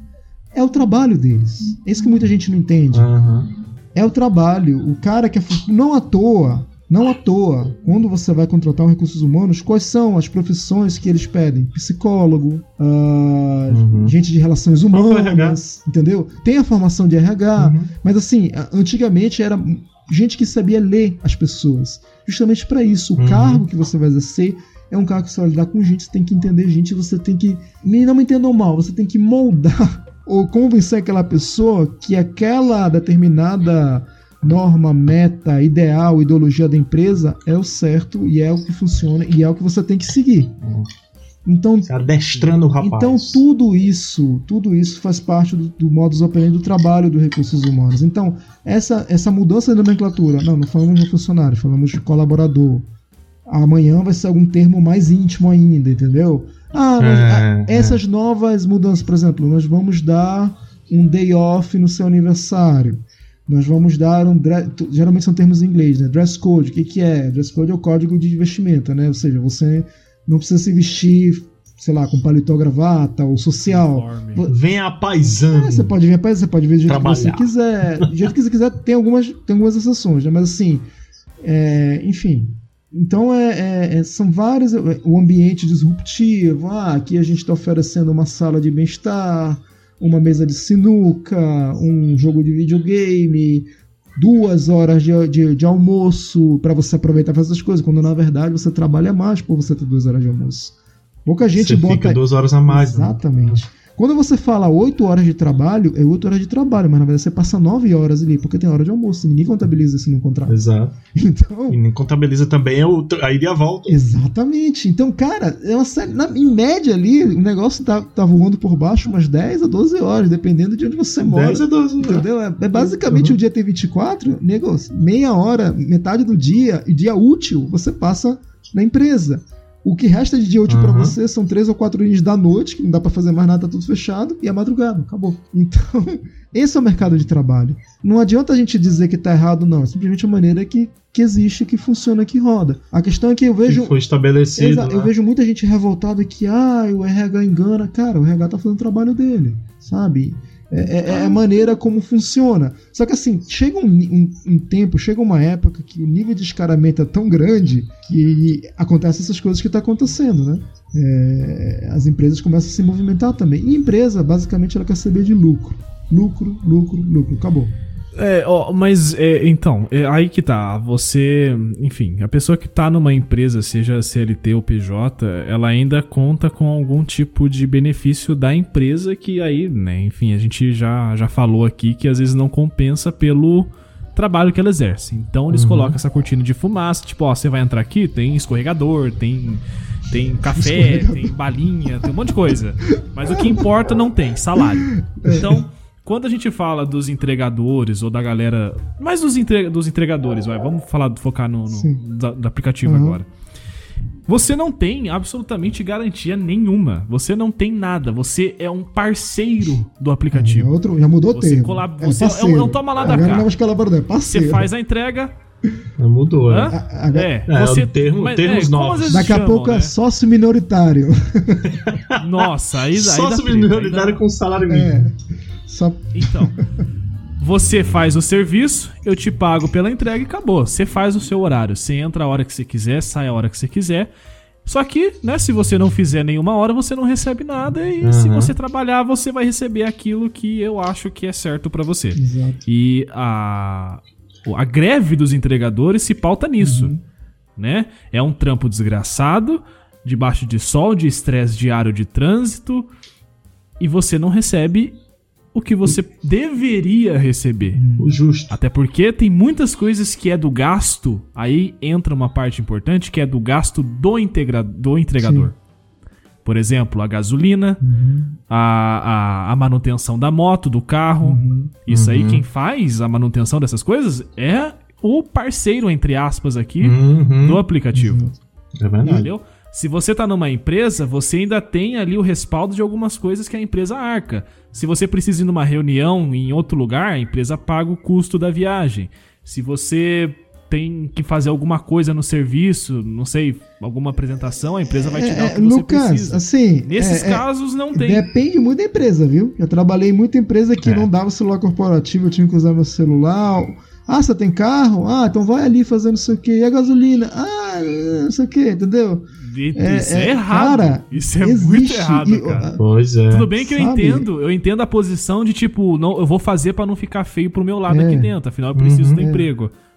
É o trabalho deles. É isso que muita gente não entende. Aham. É o trabalho. O cara que é. Não à toa. Não à toa, quando você vai contratar um recursos humanos, quais são as profissões que eles pedem? Psicólogo, ah, Uhum. gente de relações humanas, entendeu? Tem a formação de RH, Uhum. mas assim, antigamente era gente que sabia ler as pessoas. Justamente para isso, o Uhum. cargo que você vai exercer é um cargo que você vai lidar com gente, você tem que entender gente, você tem que. me- Não me entendam mal, você tem que moldar ou convencer aquela pessoa que aquela determinada norma, meta, ideal, ideologia da empresa é o certo e é o que funciona e é o que você tem que seguir. Então, Você adestrando o rapaz. então tudo isso, tudo isso faz parte do, do modus operandi do trabalho dos recursos humanos. Então, essa, essa mudança de nomenclatura, não, não falamos de funcionário, falamos de colaborador. Amanhã vai ser algum termo mais íntimo ainda, entendeu? Ah, nós- É, ah, é. essas novas mudanças, por exemplo, nós vamos dar um day off no seu aniversário. Nós vamos dar um. Geralmente são termos em inglês, né? Dress code. O que, que é? Dress code é o código de vestimenta, né? Ou seja, você não precisa se vestir, sei lá, com paletó, gravata ou social. Uniforme. Venha paisano. É, você pode vir para você pode vir do jeito que você Trabalhar. quiser. Do jeito que você quiser, tem algumas, tem algumas exceções, né? Mas assim, é, enfim. Então é, é- é- são vários. é, O ambiente disruptivo. Ah, aqui a gente está oferecendo uma sala de bem-estar, uma mesa de sinuca, um jogo de videogame, duas horas de, de, de almoço para você aproveitar e fazer essas coisas, quando na verdade você trabalha mais por você ter duas horas de almoço. Pouca gente Você bota. fica duas horas a mais. né? Quando você fala 8 horas de trabalho, é 8 horas de trabalho, mas na verdade você passa 9 horas ali, porque tem hora de almoço. Ninguém contabiliza isso no contrato. Exato. Então. E nem contabiliza também o, a ida e a volta. Exatamente. Então, cara, é uma série, na- em média ali, o negócio tá, tá voando por baixo umas 10 a 12 horas, dependendo de onde você mora. 10 a 12. né? Entendeu? É, é basicamente Uhum. o dia tem 24, negócio, meia hora, metade do dia, e dia útil, você passa na empresa. O que resta de dia útil pra Uhum. você são três ou quatro horas da noite, que não dá pra fazer mais nada, tá tudo fechado, e a madrugada, acabou. Então, esse é o mercado de trabalho. Não adianta a gente dizer que tá errado, não. É simplesmente a maneira que, que existe, que funciona, que roda. A questão é que eu vejo. Que foi estabelecido. Exa- né? Eu vejo muita gente revoltada que, ah, o RH engana. Cara, o RH tá fazendo o trabalho dele, sabe? É, é, é a maneira como funciona. Só que assim, chega um, um, um, tempo, chega uma época que o nível de descaramento é tão grande que acontece essas coisas que está acontecendo, né? É, as empresas começam a se movimentar também. E empresa, basicamente, ela quer saber de lucro. Lucro, lucro, lucro. Acabou. É, ó, mas é, então, é, aí que tá. Você, enfim, a pessoa que tá numa empresa, seja CLT ou PJ, ela ainda conta com algum tipo de benefício da empresa que aí, né, enfim, a gente já, já falou aqui que às vezes não compensa pelo trabalho que ela exerce. Então eles uhum. colocam essa cortina de fumaça, tipo, ó, você vai entrar aqui, tem escorregador, tem tem café, tem balinha, tem um monte de coisa. Mas o que importa não tem, salário. Então, quando a gente fala dos entregadores ou da galera. Mais dos, entre, dos entregadores, vai, vamos falar, focar no, no da, do aplicativo uhum. agora. Você não tem absolutamente garantia nenhuma. Você não tem nada. Você é um parceiro do aplicativo. É outro, já mudou o termo. Colab... É você é, um, é um toma lá da cá. É você faz a entrega. Mudou, né? É, é, você, termo, mas, termos é, novos. Daqui chamam, a pouco é né? é sócio minoritário. Nossa, aí, aí Sócio minoritário com salário mínimo. É. Só... Então, você faz o serviço, eu te pago pela entrega e acabou. Você faz o seu horário. Você entra a hora que você quiser, sai a hora que você quiser. Só que, né, se você não fizer nenhuma hora, você não recebe nada. E uhum. se você trabalhar, você vai receber aquilo que eu acho que é certo para você. Exato. E a, a greve dos entregadores se pauta nisso. Uhum. Né? É um trampo desgraçado, debaixo de sol, de estresse diário de trânsito. E você não recebe o que você deveria receber. O justo. Até porque tem muitas coisas que é do gasto, aí entra uma parte importante que é do gasto do, integra do entregador. Sim. Por exemplo, a gasolina, uhum. a, a, a, manutenção da moto, do carro. Uhum. Isso uhum. aí, quem faz a manutenção dessas coisas é o parceiro, entre aspas, aqui, uhum. do aplicativo. É verdade. Entendeu? Se você está numa empresa, você ainda tem ali o respaldo de algumas coisas que a empresa arca. Se você precisa ir numa reunião em outro lugar, a empresa paga o custo da viagem. Se você tem que fazer alguma coisa no serviço, não sei, alguma apresentação, a empresa vai te dar é, o que você Lucas, precisa. Assim, Nesses é, é casos não tem. Depende muito da empresa, viu? Eu trabalhei em muita empresa que é. não dava celular corporativo, eu tinha que usar meu celular. Ah, você tem carro? Ah, então vai ali fazer não sei o que. E a gasolina? Ah, não sei o que, entendeu? É, isso é, é errado. Cara, isso é existe, muito errado, cara. Pois é. Tudo bem que sabe? eu entendo, eu entendo a posição de tipo, não, eu vou fazer para não ficar feio pro meu lado é. aqui dentro, afinal eu preciso uhum, do é.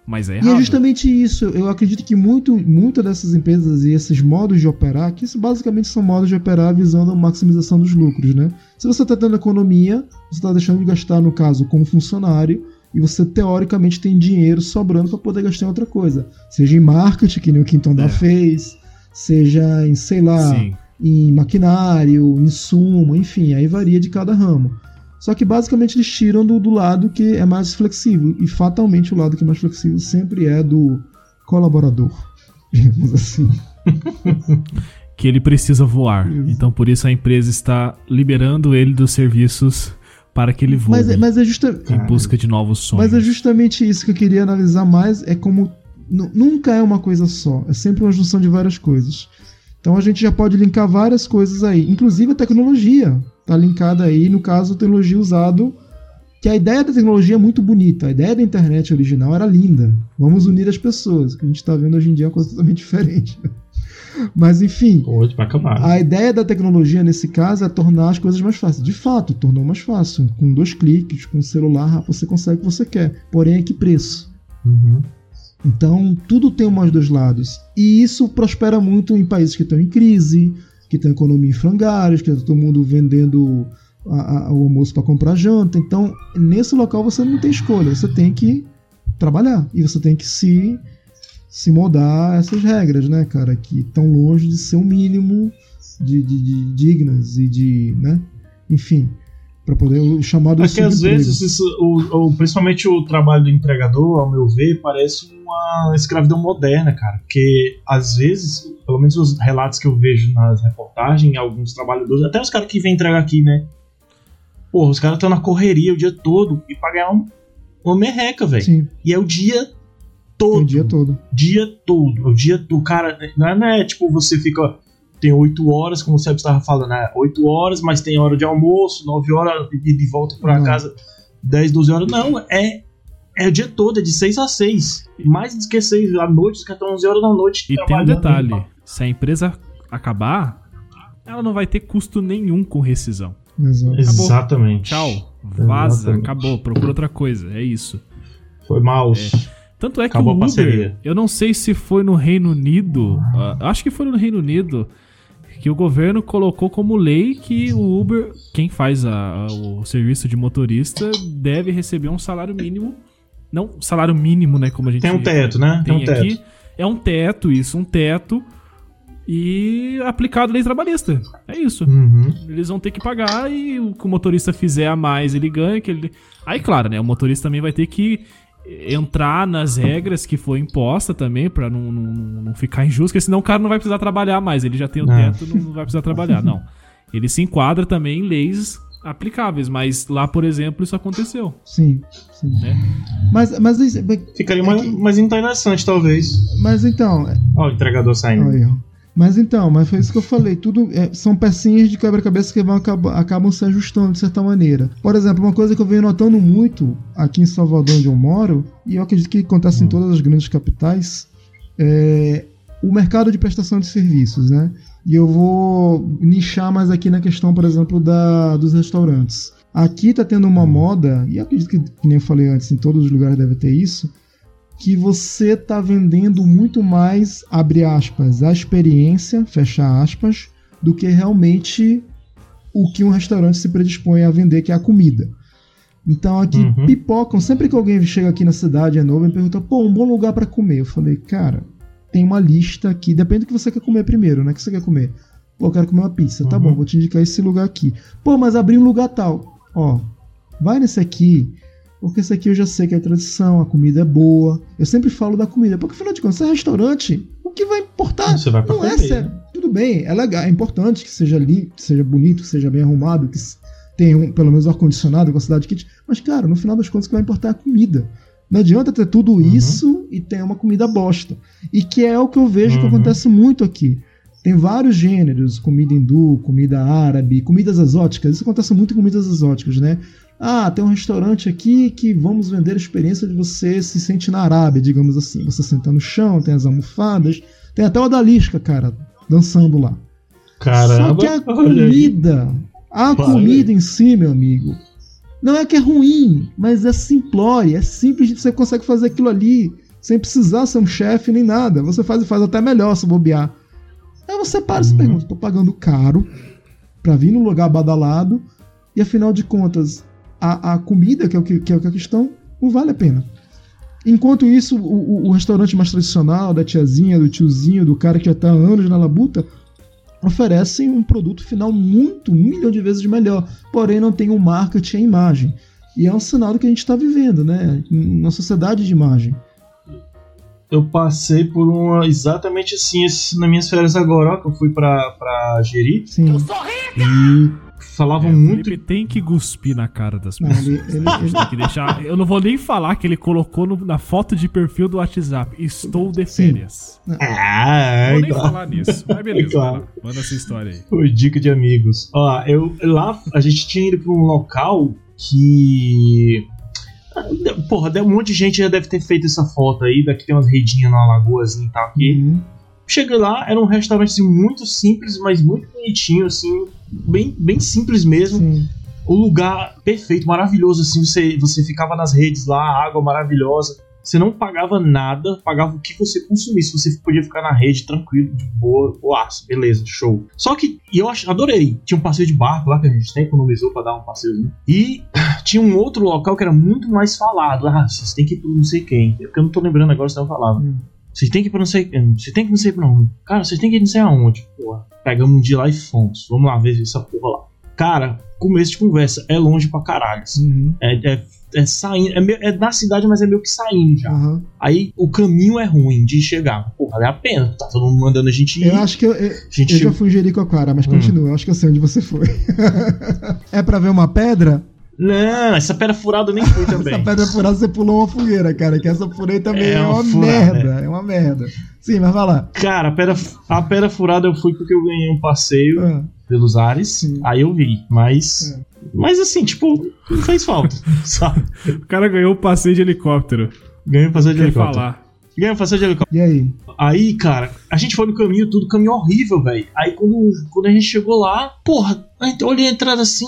Mas é errado. E é justamente isso. Eu acredito que muito, muitas dessas empresas e esses modos de operar, que isso basicamente são modos de operar visando a maximização dos lucros, né? Se você está tendo economia, você está deixando de gastar, no caso, como funcionário, e você teoricamente tem dinheiro sobrando para poder gastar em outra coisa. Seja em marketing, que nem o Quinton é. fez, seja em, sei lá, Sim. em maquinário, insumo, enfim, aí varia de cada ramo. Só que basicamente eles tiram do, do lado que é mais flexível. E fatalmente o lado que é mais flexível sempre é do colaborador. Digamos assim. que ele precisa voar. Isso. Então por isso a empresa está liberando ele dos serviços para que ele voe. Mas, é, mas é justa... em busca de novos sonhos. Mas é justamente isso que eu queria analisar mais. É como nunca é uma coisa só. É sempre uma junção de várias coisas. Então a gente já pode linkar várias coisas aí, inclusive a tecnologia está linkada aí, no caso, a tecnologia usado que a ideia da tecnologia é muito bonita, a ideia da internet original era linda. Vamos unir as pessoas. O que a gente está vendo hoje em dia é uma coisa totalmente diferente. Mas enfim, a ideia da tecnologia nesse caso é tornar as coisas mais fáceis. De fato, tornou mais fácil. Com dois cliques, com o celular, você consegue o que você quer. Porém, a que preço? Uhum. Então, tudo tem mais dois lados. E isso prospera muito em países que estão em crise, que tem economia em frangalhos, que está todo mundo vendendo a, a, o almoço para comprar janta. Então, nesse local você não tem escolha, você tem que trabalhar e você tem que se se moldar a essas regras, né, cara, que estão longe de ser o um mínimo de, de, de, dignas e de, né, enfim, para poder o chamado. É que às vezes isso, o, o, principalmente o trabalho do entregador, ao meu ver, parece uma escravidão moderna, cara, porque às vezes, pelo menos os relatos que eu vejo nas reportagens, alguns trabalhadores, até os caras que vêm entregar aqui, né? Porra, os caras estão na correria o dia todo e pra ganhar um, uma merreca, velho. E é o dia todo. o dia todo. Dia todo. O dia do cara. Não é, não é tipo você fica tem 8 horas, como o Sérgio estava falando, né? 8 horas, mas tem hora de almoço, 9 horas de, de volta para casa, 10, 12 horas. Não, é, é o dia todo, é de 6 a 6. Mais do que 6 à noite, que estão 11 horas da noite. E tem um detalhe: se a empresa acabar, ela não vai ter custo nenhum com rescisão. Exato. Exatamente. Tchau. Vaza, Exatamente. acabou, procura outra coisa. É isso. Foi mal. É. Tanto é que Acabou o Uber, eu não sei se foi no Reino Unido, uh, acho que foi no Reino Unido, que o governo colocou como lei que o Uber, quem faz a, a, o serviço de motorista, deve receber um salário mínimo. Não salário mínimo, né? Como a gente tem um teto, né? Tem, tem um aqui. Teto. É um teto, isso, um teto. E aplicado lei trabalhista. É isso. Uhum. Eles vão ter que pagar e o que o motorista fizer a mais, ele ganha. Que ele... Aí, claro, né? O motorista também vai ter que entrar nas regras que foi imposta também, para não, não, não, ficar injusto, porque senão o cara não vai precisar trabalhar mais. Ele já tem o é. teto, não, não vai precisar trabalhar. Não. Ele se enquadra também em leis aplicáveis, mas lá, por exemplo, isso aconteceu. Sim, sim. Né? Mas, mas ficaria mais, mais interessante, talvez. Mas então. Ó, o entregador saindo. Olha, mas então, mas foi isso que eu falei. Tudo é, são pecinhas de quebra-cabeça que vão acabam, acabam se ajustando de certa maneira. Por exemplo, uma coisa que eu venho notando muito aqui em Salvador, onde eu moro, e eu acredito que acontece em todas as grandes capitais, é o mercado de prestação de serviços, né? E eu vou nichar mais aqui na questão, por exemplo, da, dos restaurantes. Aqui tá tendo uma moda, e eu acredito que, que nem eu falei antes, em todos os lugares deve ter isso, que você está vendendo muito mais, abre aspas, a experiência, fecha aspas, do que realmente o que um restaurante se predispõe a vender, que é a comida. Então aqui uhum. pipocam, sempre que alguém chega aqui na cidade é novo e pergunta, pô, um bom lugar para comer. Eu falei, cara, tem uma lista aqui, depende do que você quer comer primeiro, né? O que você quer comer? Pô, eu quero comer uma pizza. Tá uhum. Tá bom, vou te indicar esse lugar aqui. Pô, mas abri um lugar tal. Ó, vai nesse aqui, porque esse aqui eu já sei que é tradição, a comida é boa. Eu sempre falo da comida, porque afinal de contas, se é restaurante, o que vai importar? Você vai pra não comer, é sério. Tudo bem, é legal, é importante que seja limpo, que seja bonito, que seja bem arrumado, que tenha um, pelo menos ar-condicionado, com a cidade kit. Mas, cara, no final das contas, o que vai importar é a comida. Não adianta ter tudo uhum. isso e ter uma comida bosta. E que é o que eu vejo uhum. que acontece muito aqui. Tem vários gêneros, comida hindu, comida árabe, comidas exóticas. Isso acontece muito em comidas exóticas, né? Ah, tem um restaurante aqui que vamos vender a experiência de você se sentir na Arábia, digamos assim. Você senta no chão, tem as almofadas, tem até o Odalisca, cara, dançando lá. Caramba, Só que a comida, a comida em si, meu amigo, não é que é ruim, mas é simplório, é simples, você consegue fazer aquilo ali sem precisar ser um chefe nem nada. Você faz e faz até melhor se bobear. Aí você para e se uhum. pergunta, tô pagando caro pra vir num lugar badalado e afinal de contas a, a comida, que é, o que, que é a questão, não vale a pena. Enquanto isso, o, o, restaurante mais tradicional, da tiazinha, do tiozinho, do cara que já está há anos na labuta, oferecem um produto final muito, um milhão de vezes melhor, porém não tem o um marketing e a imagem. E é um sinal do que a gente está vivendo, né? Na sociedade de imagem. Eu passei por uma exatamente assim nas minhas férias agora, ó, que eu fui pra, pra Jeri. Sim. Eu sou rica! E falavam é, muito. Ele tem que cuspir na cara das pessoas. Não, ele, ele, ele... tem que deixar. Eu não vou nem falar que ele colocou no, na foto de perfil do WhatsApp. Estou de férias. Ah, não vou nem falar nisso. Mas beleza, claro. manda essa história aí. Foi dica de amigos. Ó, eu lá a gente tinha ido para um local que. Porra, um monte de gente já deve ter feito essa foto aí. Daqui tem umas redinhas na lagoazinha e tal aqui. Uhum. Cheguei lá, era um restaurante assim, muito simples, mas muito bonitinho, assim, bem, bem simples mesmo. Sim. O lugar perfeito, maravilhoso, assim, você, você ficava nas redes lá, água maravilhosa. Você não pagava nada, pagava o que você consumisse. Você podia ficar na rede tranquilo, de boa, boaço, beleza, show. Só que, e eu adorei. Tinha um passeio de barco lá que a gente tem, economizou pra dar um passeiozinho. E tinha um outro local que era muito mais falado. Ah, vocês têm que ir pro não sei quem. É porque eu não tô lembrando agora, senão eu falava. Hum. Vocês têm que ir pra não sei. Vocês tem que não sei pra onde. Cara, vocês têm que ir não sei aonde. Porra. Pegamos um dia lá e fomos. Vamos lá ver essa porra lá. Cara, começo de conversa. É longe pra caralho. Assim. Uhum. É, é, é, saindo. É, meio, é da cidade, mas é meio que saindo já. Uhum. Aí o caminho é ruim de chegar. Pô, vale a pena. Tá todo mundo mandando a gente ir. Eu acho que eu, eu, gente eu já fui em Jericó, cara, mas hum. continua. Eu acho que eu sei onde você foi. é pra ver uma pedra? Não, essa pedra furada eu nem fui também. essa pedra furada você pulou uma fogueira, cara. Que essa furei também é, É uma, uma furada, merda. É. uma merda. Sim, mas vai lá. Cara, a pedra, a pedra furada eu fui porque eu ganhei um passeio Ah, pelos ares. Sim. Aí eu vi. Mas. É. Mas assim, tipo, não fez falta. sabe? O cara ganhou o passeio de helicóptero. Ganhei um passeio de Quer helicóptero. falar. Ganhei um passeio de helicóptero. E aí? Aí, cara, a gente foi no caminho, tudo caminho horrível, velho. Aí quando, quando a gente chegou lá, porra, olhei a entrada assim,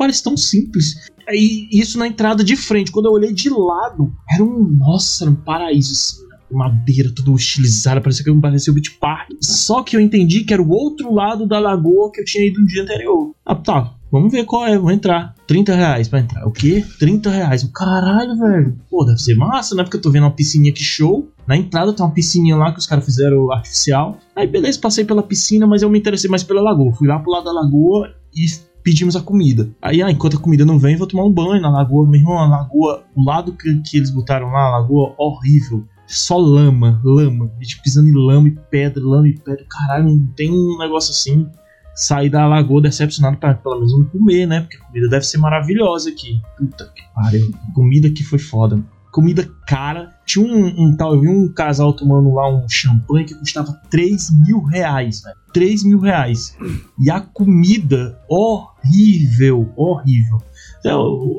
parece tão simples. Aí isso na entrada de frente, quando eu olhei de lado, era um. Nossa, era um paraíso assim. né? Madeira tudo estilizada, parecia que parecia o Beach Park. Só que eu entendi que era o outro lado da lagoa que eu tinha ido no dia anterior. Ah, tá. Vamos ver qual é, vou entrar. 30 reais pra entrar. O quê? 30 reais. Caralho, velho. Pô, deve ser massa, né? Porque eu tô vendo uma piscininha que show. Na entrada tem uma piscininha lá que os caras fizeram artificial. Aí beleza, passei pela piscina, mas eu me interessei mais pela lagoa. Fui lá pro lado da lagoa e pedimos a comida. Aí, ah, enquanto a comida não vem, vou tomar um banho na lagoa. Meu irmão, a lagoa, o lado que, que eles botaram lá, a lagoa horrível. Só lama, lama. A gente pisando em lama e pedra, lama e pedra. Caralho, não tem um negócio assim. Sair da lagoa decepcionado pra pelo menos não comer, né? Porque a comida deve ser maravilhosa aqui. Puta que pariu. Comida aqui foi foda. Comida cara. Tinha um, um tal, eu vi um casal tomando lá um champanhe que custava 3 mil reais, velho. 3 mil reais. E a comida horrível, horrível.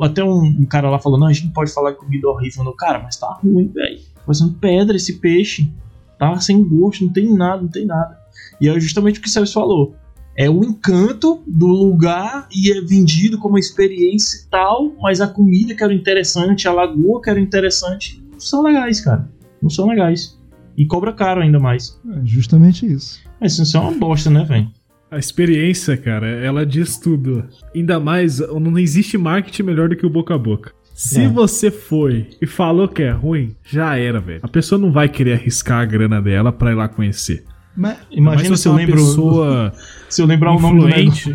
Até, um, um cara lá falou: Não, a gente não pode falar que comida horrível, não. Cara, mas tá ruim, velho. Parecendo pedra esse peixe. Tá sem gosto, não tem nada, não tem nada. E é justamente o que o Sérgio falou. É o encanto do lugar e é vendido como experiência e tal, mas a comida que era interessante, a lagoa que era interessante, são legais, cara. Não são legais. E cobra caro ainda mais. É justamente isso. Mas isso é uma bosta, né, velho? A experiência, cara, ela diz tudo. Ainda mais, não existe marketing melhor do que o boca a boca. Se É. você foi e falou que é ruim, já era, velho. A pessoa não vai querer arriscar a grana dela pra ir lá conhecer. Mas, Imagina se eu é uma lembro. pessoa. Se eu lembrar o nome do negócio.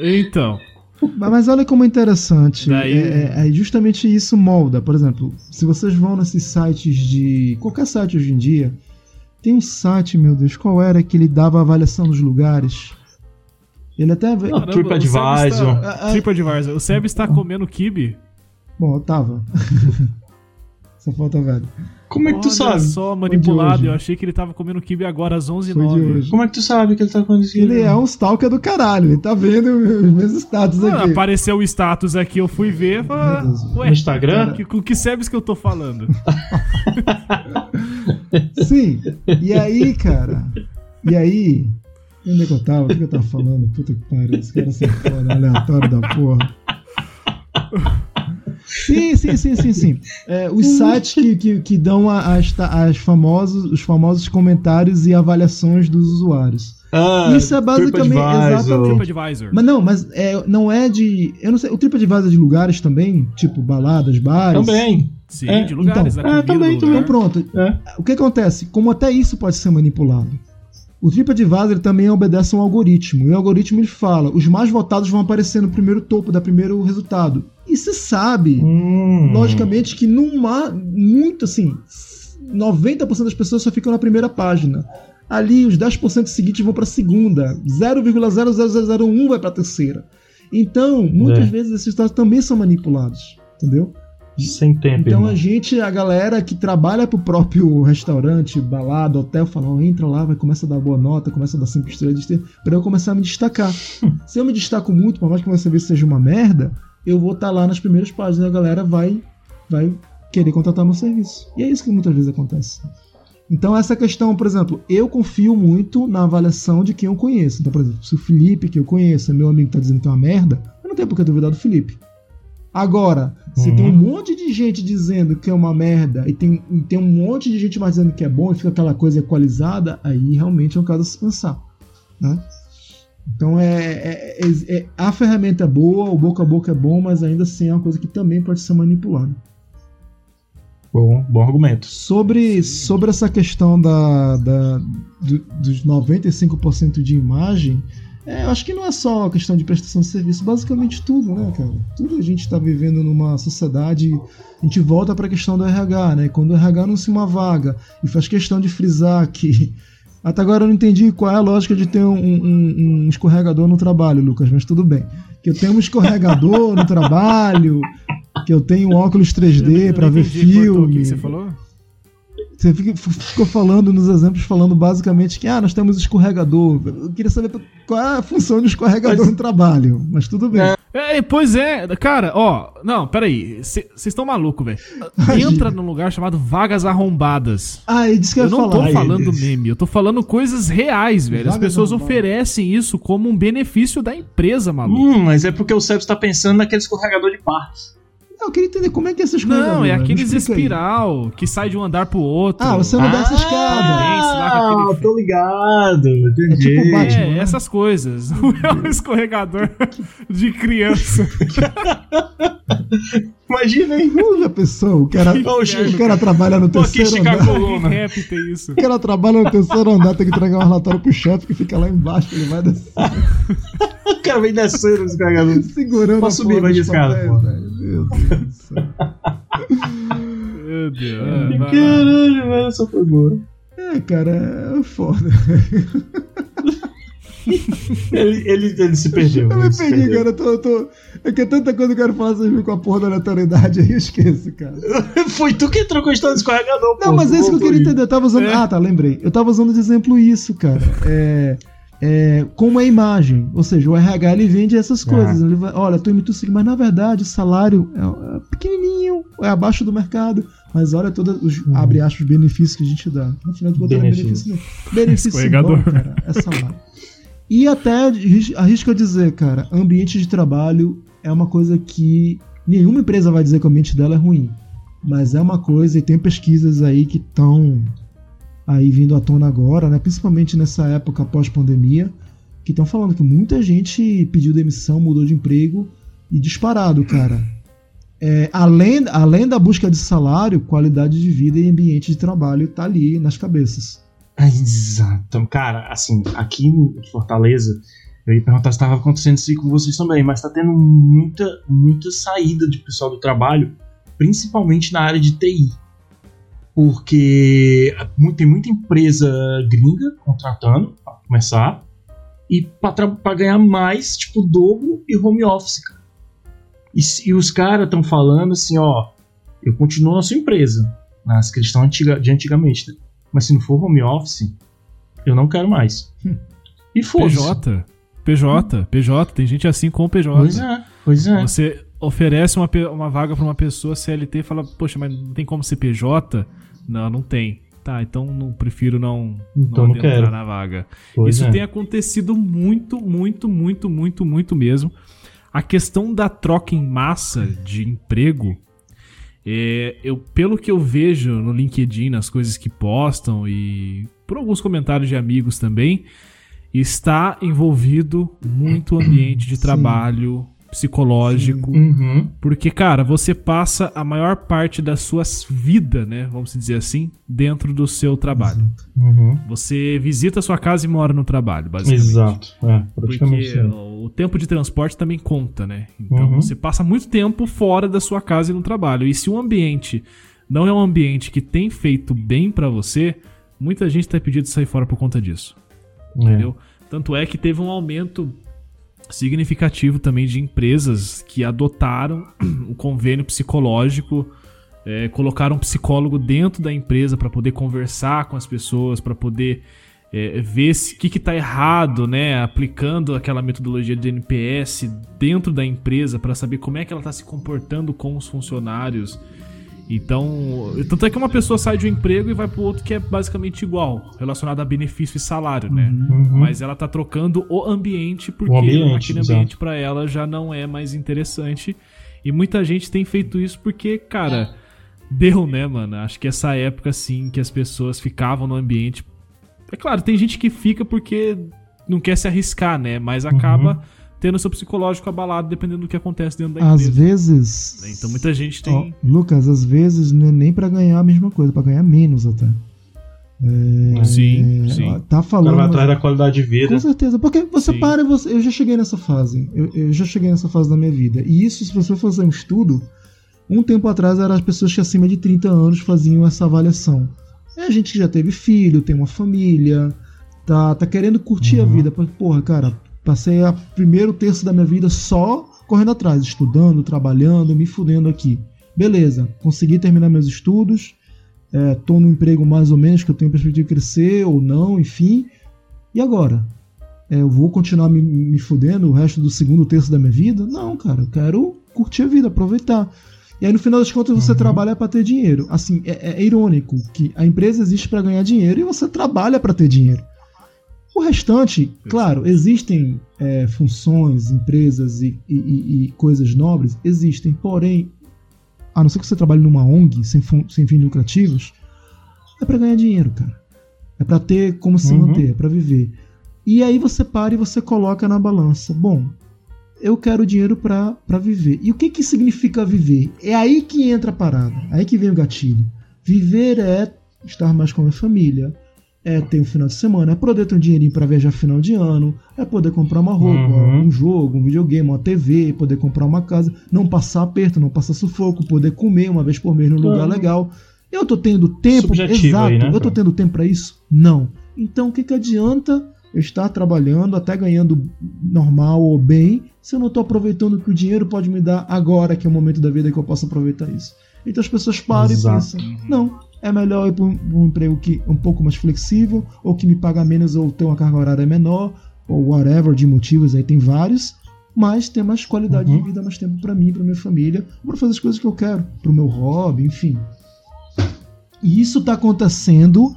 Então. Mas- olha como é interessante. Daí- É, é justamente isso molda. Por exemplo, se vocês vão nesses sites de. qualquer site hoje em dia, tem um site, meu Deus, qual era que ele dava avaliação dos lugares? Ele até. Caramba, TripAdvisor. Ah, ah, TripAdvisor. O Seb está comendo kibe. Bom, eu tava. Só falta velho. Como é que tu Olha sabe? só, manipulado. Eu achei que ele tava comendo kibe agora às Foi de 11h09. hoje. Como é que tu sabe que ele tá acontecendo? Ele é um stalker do caralho. Ele tá vendo os meus status Ah, aqui. apareceu o status aqui, eu fui ver. falei, Deus. ué, No Instagram? que- com que Sebs que eu tô falando? Sim. E aí, cara? E aí? Onde é que eu tava? O que eu tava falando? Puta que pariu. Esse cara sai fora, aleatório da porra. Sim, sim, sim, sim, sim. É, os sites que, que, que dão as, as famosos, os famosos comentários e avaliações dos usuários. Ah, Isso é basicamente- exatamente. TripAdvisor. Mas não, mas é, não é de. Eu não sei. O TripAdvisor é de lugares também? Tipo baladas, bares? Também. Sim, É, de lugares, então. É, também, do também. Então lugar. pronto. É. O que acontece? Como até isso pode ser manipulado. O TripAdvisor também obedece a um algoritmo. E o algoritmo ele fala: os mais votados vão aparecer no primeiro topo, da primeiro resultado. E se sabe, Hum. logicamente, que numa. Muito assim. 90% das pessoas só ficam na primeira página. Ali, os 10% seguintes vão para a segunda. 0,00001 vai para a terceira. Então, muitas É. vezes esses dados também são manipulados. Entendeu? Sem tempo. Então irmão. a gente, a galera que trabalha pro próprio restaurante, balada, hotel, fala, entra lá, vai começa a dar boa nota, começa a dar cinco estrelas, para eu começar a me destacar. Se eu me destaco muito, por mais que meu serviço seja uma merda, eu vou estar lá nas primeiras páginas e a galera vai, vai querer contratar meu serviço. E é isso que muitas vezes acontece. Então essa questão, por exemplo, eu confio muito na avaliação de quem eu conheço. Então, por exemplo, se o Felipe, que eu conheço, é meu amigo que tá dizendo que é uma merda, eu não tenho por que duvidar do Felipe. Agora, se Uhum. tem um monte de gente dizendo que é uma merda e tem, e tem um monte de gente mais dizendo que é bom e fica aquela coisa equalizada, aí realmente é um caso a se pensar. Né? Então é, é- é- é- a ferramenta é boa, o boca a boca é bom, mas ainda assim é uma coisa que também pode ser manipulada. Bom, bom argumento. Sobre, sobre essa questão da, da, do- dos 95% de imagem, é, eu acho que não é só a questão de prestação de serviço, basicamente tudo, né, cara? Tudo a gente está vivendo numa sociedade. A gente volta para a questão do RH, né? Quando o RH anuncia uma vaga e faz questão de frisar que. Até agora eu não entendi qual é a lógica de ter um, um- um escorregador no trabalho, Lucas, mas tudo bem. que eu tenho um escorregador no trabalho, que eu tenho óculos 3D para ver filme. O que você falou? Você ficou falando nos exemplos, falando basicamente que ah, nós temos escorregador. Eu queria saber qual é a função de escorregador mas... no trabalho, mas tudo bem. É, pois é, cara, ó, não, peraí, vocês estão malucos, velho. Entra num lugar chamado Vagas Arrombadas. Ah, e disse que eu, eu não falar. tô falando meme, eu tô falando coisas reais, velho. As pessoas arrombadas. oferecem isso como um benefício da empresa, maluco. Hum, mas é porque o Sebs tá pensando naquele escorregador de parques. Eu queria entender como é que é essas coisas. Não, é aqueles espiral aí. que sai de um andar pro outro. Ah, você não ah, desce escada. Ah, aquele... tô ligado. Entendi. É tipo Batman, é, né? essas coisas. é um escorregador de criança. Imagina, hein? Já pensou? O cara, o cara trabalha no terceiro andar. Rap tem isso. O cara trabalha no terceiro andar, tem que entregar um relatório pro chefe que fica lá embaixo, ele vai descer. o cara vem descendo os carregadores. Segurando Posso subir, vai de escada. Meu Deus. Meu Deus. Caralho, velho, essa foi boa. É, cara, é foda. ele, ele, ele se perdeu. Eu me perdi, cara. Eu tô, eu tô... É que é tanta coisa que eu quero falar, vocês com a porra da aleatoriedade aí, eu esqueço, cara. Foi tu que entrou com a história do escorregador, Não, pô, mas é isso que eu queria entender. Eu tava usando. É. Ah, tá, lembrei. Eu tava usando de exemplo isso, cara. É é, com uma imagem. Ou seja, o RH ele vende essas coisas. É. Ele vai, olha, tu emitiu o mas na verdade o salário é, é, pequenininho, é abaixo do mercado. Mas olha todos os, uhum. abre aspas, benefícios que a gente dá. No final de contas, é benefício. Benefício bom, cara, é salário. E até arrisco dizer, cara, ambiente de trabalho é uma coisa que nenhuma empresa vai dizer que o ambiente dela é ruim. Mas é uma coisa, e tem pesquisas aí que estão aí vindo à tona agora, né, principalmente nessa época pós-pandemia, que estão falando que muita gente pediu demissão, mudou de emprego e disparado, cara. É, além, além da busca de salário, qualidade de vida e ambiente de trabalho tá ali nas cabeças. Exato. Cara, assim, aqui em Fortaleza, eu ia perguntar se estava acontecendo isso com vocês também, mas tá tendo muita, muita saída de pessoal do trabalho, principalmente na área de TI porque tem muita empresa gringa contratando para começar e para ganhar mais, tipo, dobro e home office, cara. E, e os caras estão falando assim, ó, eu continuo na sua empresa, nas que estão antiga, de antigamente, né? mas se não for home office, eu não quero mais. Hum. E foda PJ, PJ, PJ, tem gente assim com o PJ. Pois é, pois é. Você oferece uma, uma vaga para uma pessoa CLT e fala, poxa, mas não tem como ser PJ? Não, não tem. Tá, então não prefiro não, então não, não entrar na vaga. Pois Isso é. tem acontecido muito, muito, muito, muito, muito mesmo. A questão da troca em massa de emprego, é, eu, pelo que eu vejo no LinkedIn, nas coisas que postam e por alguns comentários de amigos também, está envolvido muito ambiente de trabalho, psicológico. Uhum. Porque, cara, você passa a maior parte da sua vida, né? Vamos dizer assim, dentro do seu trabalho. Uhum. Você visita a sua casa e mora no trabalho, basicamente. Exato. É, Porque o tempo de transporte também conta, né? Então uhum. você passa muito tempo fora da sua casa e no trabalho. E se o ambiente não é um ambiente que tem feito bem para você, muita gente tá pedindo sair fora por conta disso. É. Entendeu? Tanto é que teve um aumento significativo também de empresas que adotaram o convênio psicológico, é, colocaram um psicólogo dentro da empresa para poder conversar com as pessoas, para poder é, ver o que está errado, né? Aplicando aquela metodologia de NPS dentro da empresa para saber como é que ela está se comportando com os funcionários. Então, tanto é que uma pessoa sai de um emprego e vai para outro que é basicamente igual, relacionado a benefício e salário, né? Uhum. Mas ela tá trocando o ambiente porque o ambiente, aquele ambiente para ela já não é mais interessante. E muita gente tem feito isso porque, cara, deu, né, mano? Acho que essa época assim que as pessoas ficavam no ambiente. É claro, tem gente que fica porque não quer se arriscar, né? Mas acaba uhum tendo seu psicológico abalado dependendo do que acontece dentro da empresa. Às vezes. Então muita gente tem. Ó, Lucas, às vezes não é nem para ganhar a mesma coisa, para ganhar menos até. É, sim, sim. Tá falando. vai atrás da qualidade de vida. Com certeza. Porque você sim. para você. Eu já cheguei nessa fase. Eu, eu, já cheguei nessa fase da minha vida. E isso, se você for fazer um estudo, um tempo atrás eram as pessoas que acima de 30 anos faziam essa avaliação. É a gente que já teve filho, tem uma família, tá, tá querendo curtir uhum. a vida. Porra, cara, Passei a primeiro terço da minha vida só correndo atrás, estudando, trabalhando, me fudendo aqui. Beleza, consegui terminar meus estudos, estou é, no emprego mais ou menos que eu tenho perspectiva de crescer ou não, enfim. E agora? É, eu vou continuar me, me fudendo o resto do segundo terço da minha vida? Não, cara, eu quero curtir a vida, aproveitar. E aí, no final das contas, você uhum. trabalha para ter dinheiro. Assim, é, é, irônico que a empresa existe para ganhar dinheiro e você trabalha para ter dinheiro. O restante, claro, existem é, funções, empresas e, e, e, coisas nobres, existem, porém, a não ser que você trabalhe numa ONG sem, sem fins lucrativos, é para ganhar dinheiro, cara. É para ter como se uhum. manter, é para viver. E aí você para e você coloca na balança. Bom, eu quero dinheiro para viver. E o que, que significa viver? É aí que entra a parada, aí que vem o gatilho. Viver é estar mais com a minha família, é ter um final de semana, é poder ter um dinheirinho para viajar final de ano, é poder comprar uma roupa, uhum. um jogo, um videogame, uma TV, poder comprar uma casa, não passar aperto, não passar sufoco, poder comer uma vez por mês num lugar legal. Eu tô tendo tempo, Subjetivo exato, aí, né, eu tô tendo tempo para isso? Não. Então o que que adianta eu estar trabalhando, até ganhando normal ou bem, se eu não estou aproveitando o que o dinheiro pode me dar agora, que é o momento da vida que eu posso aproveitar isso. Então as pessoas param Exato. e pensam: não, é melhor ir para um, um, emprego que um pouco mais flexível, ou que me paga menos, ou ter uma carga horária menor, ou whatever de motivos, aí tem vários, mas ter mais qualidade uhum. de vida, mais tempo para mim, para minha família, para fazer as coisas que eu quero, para o meu hobby, enfim. E isso está acontecendo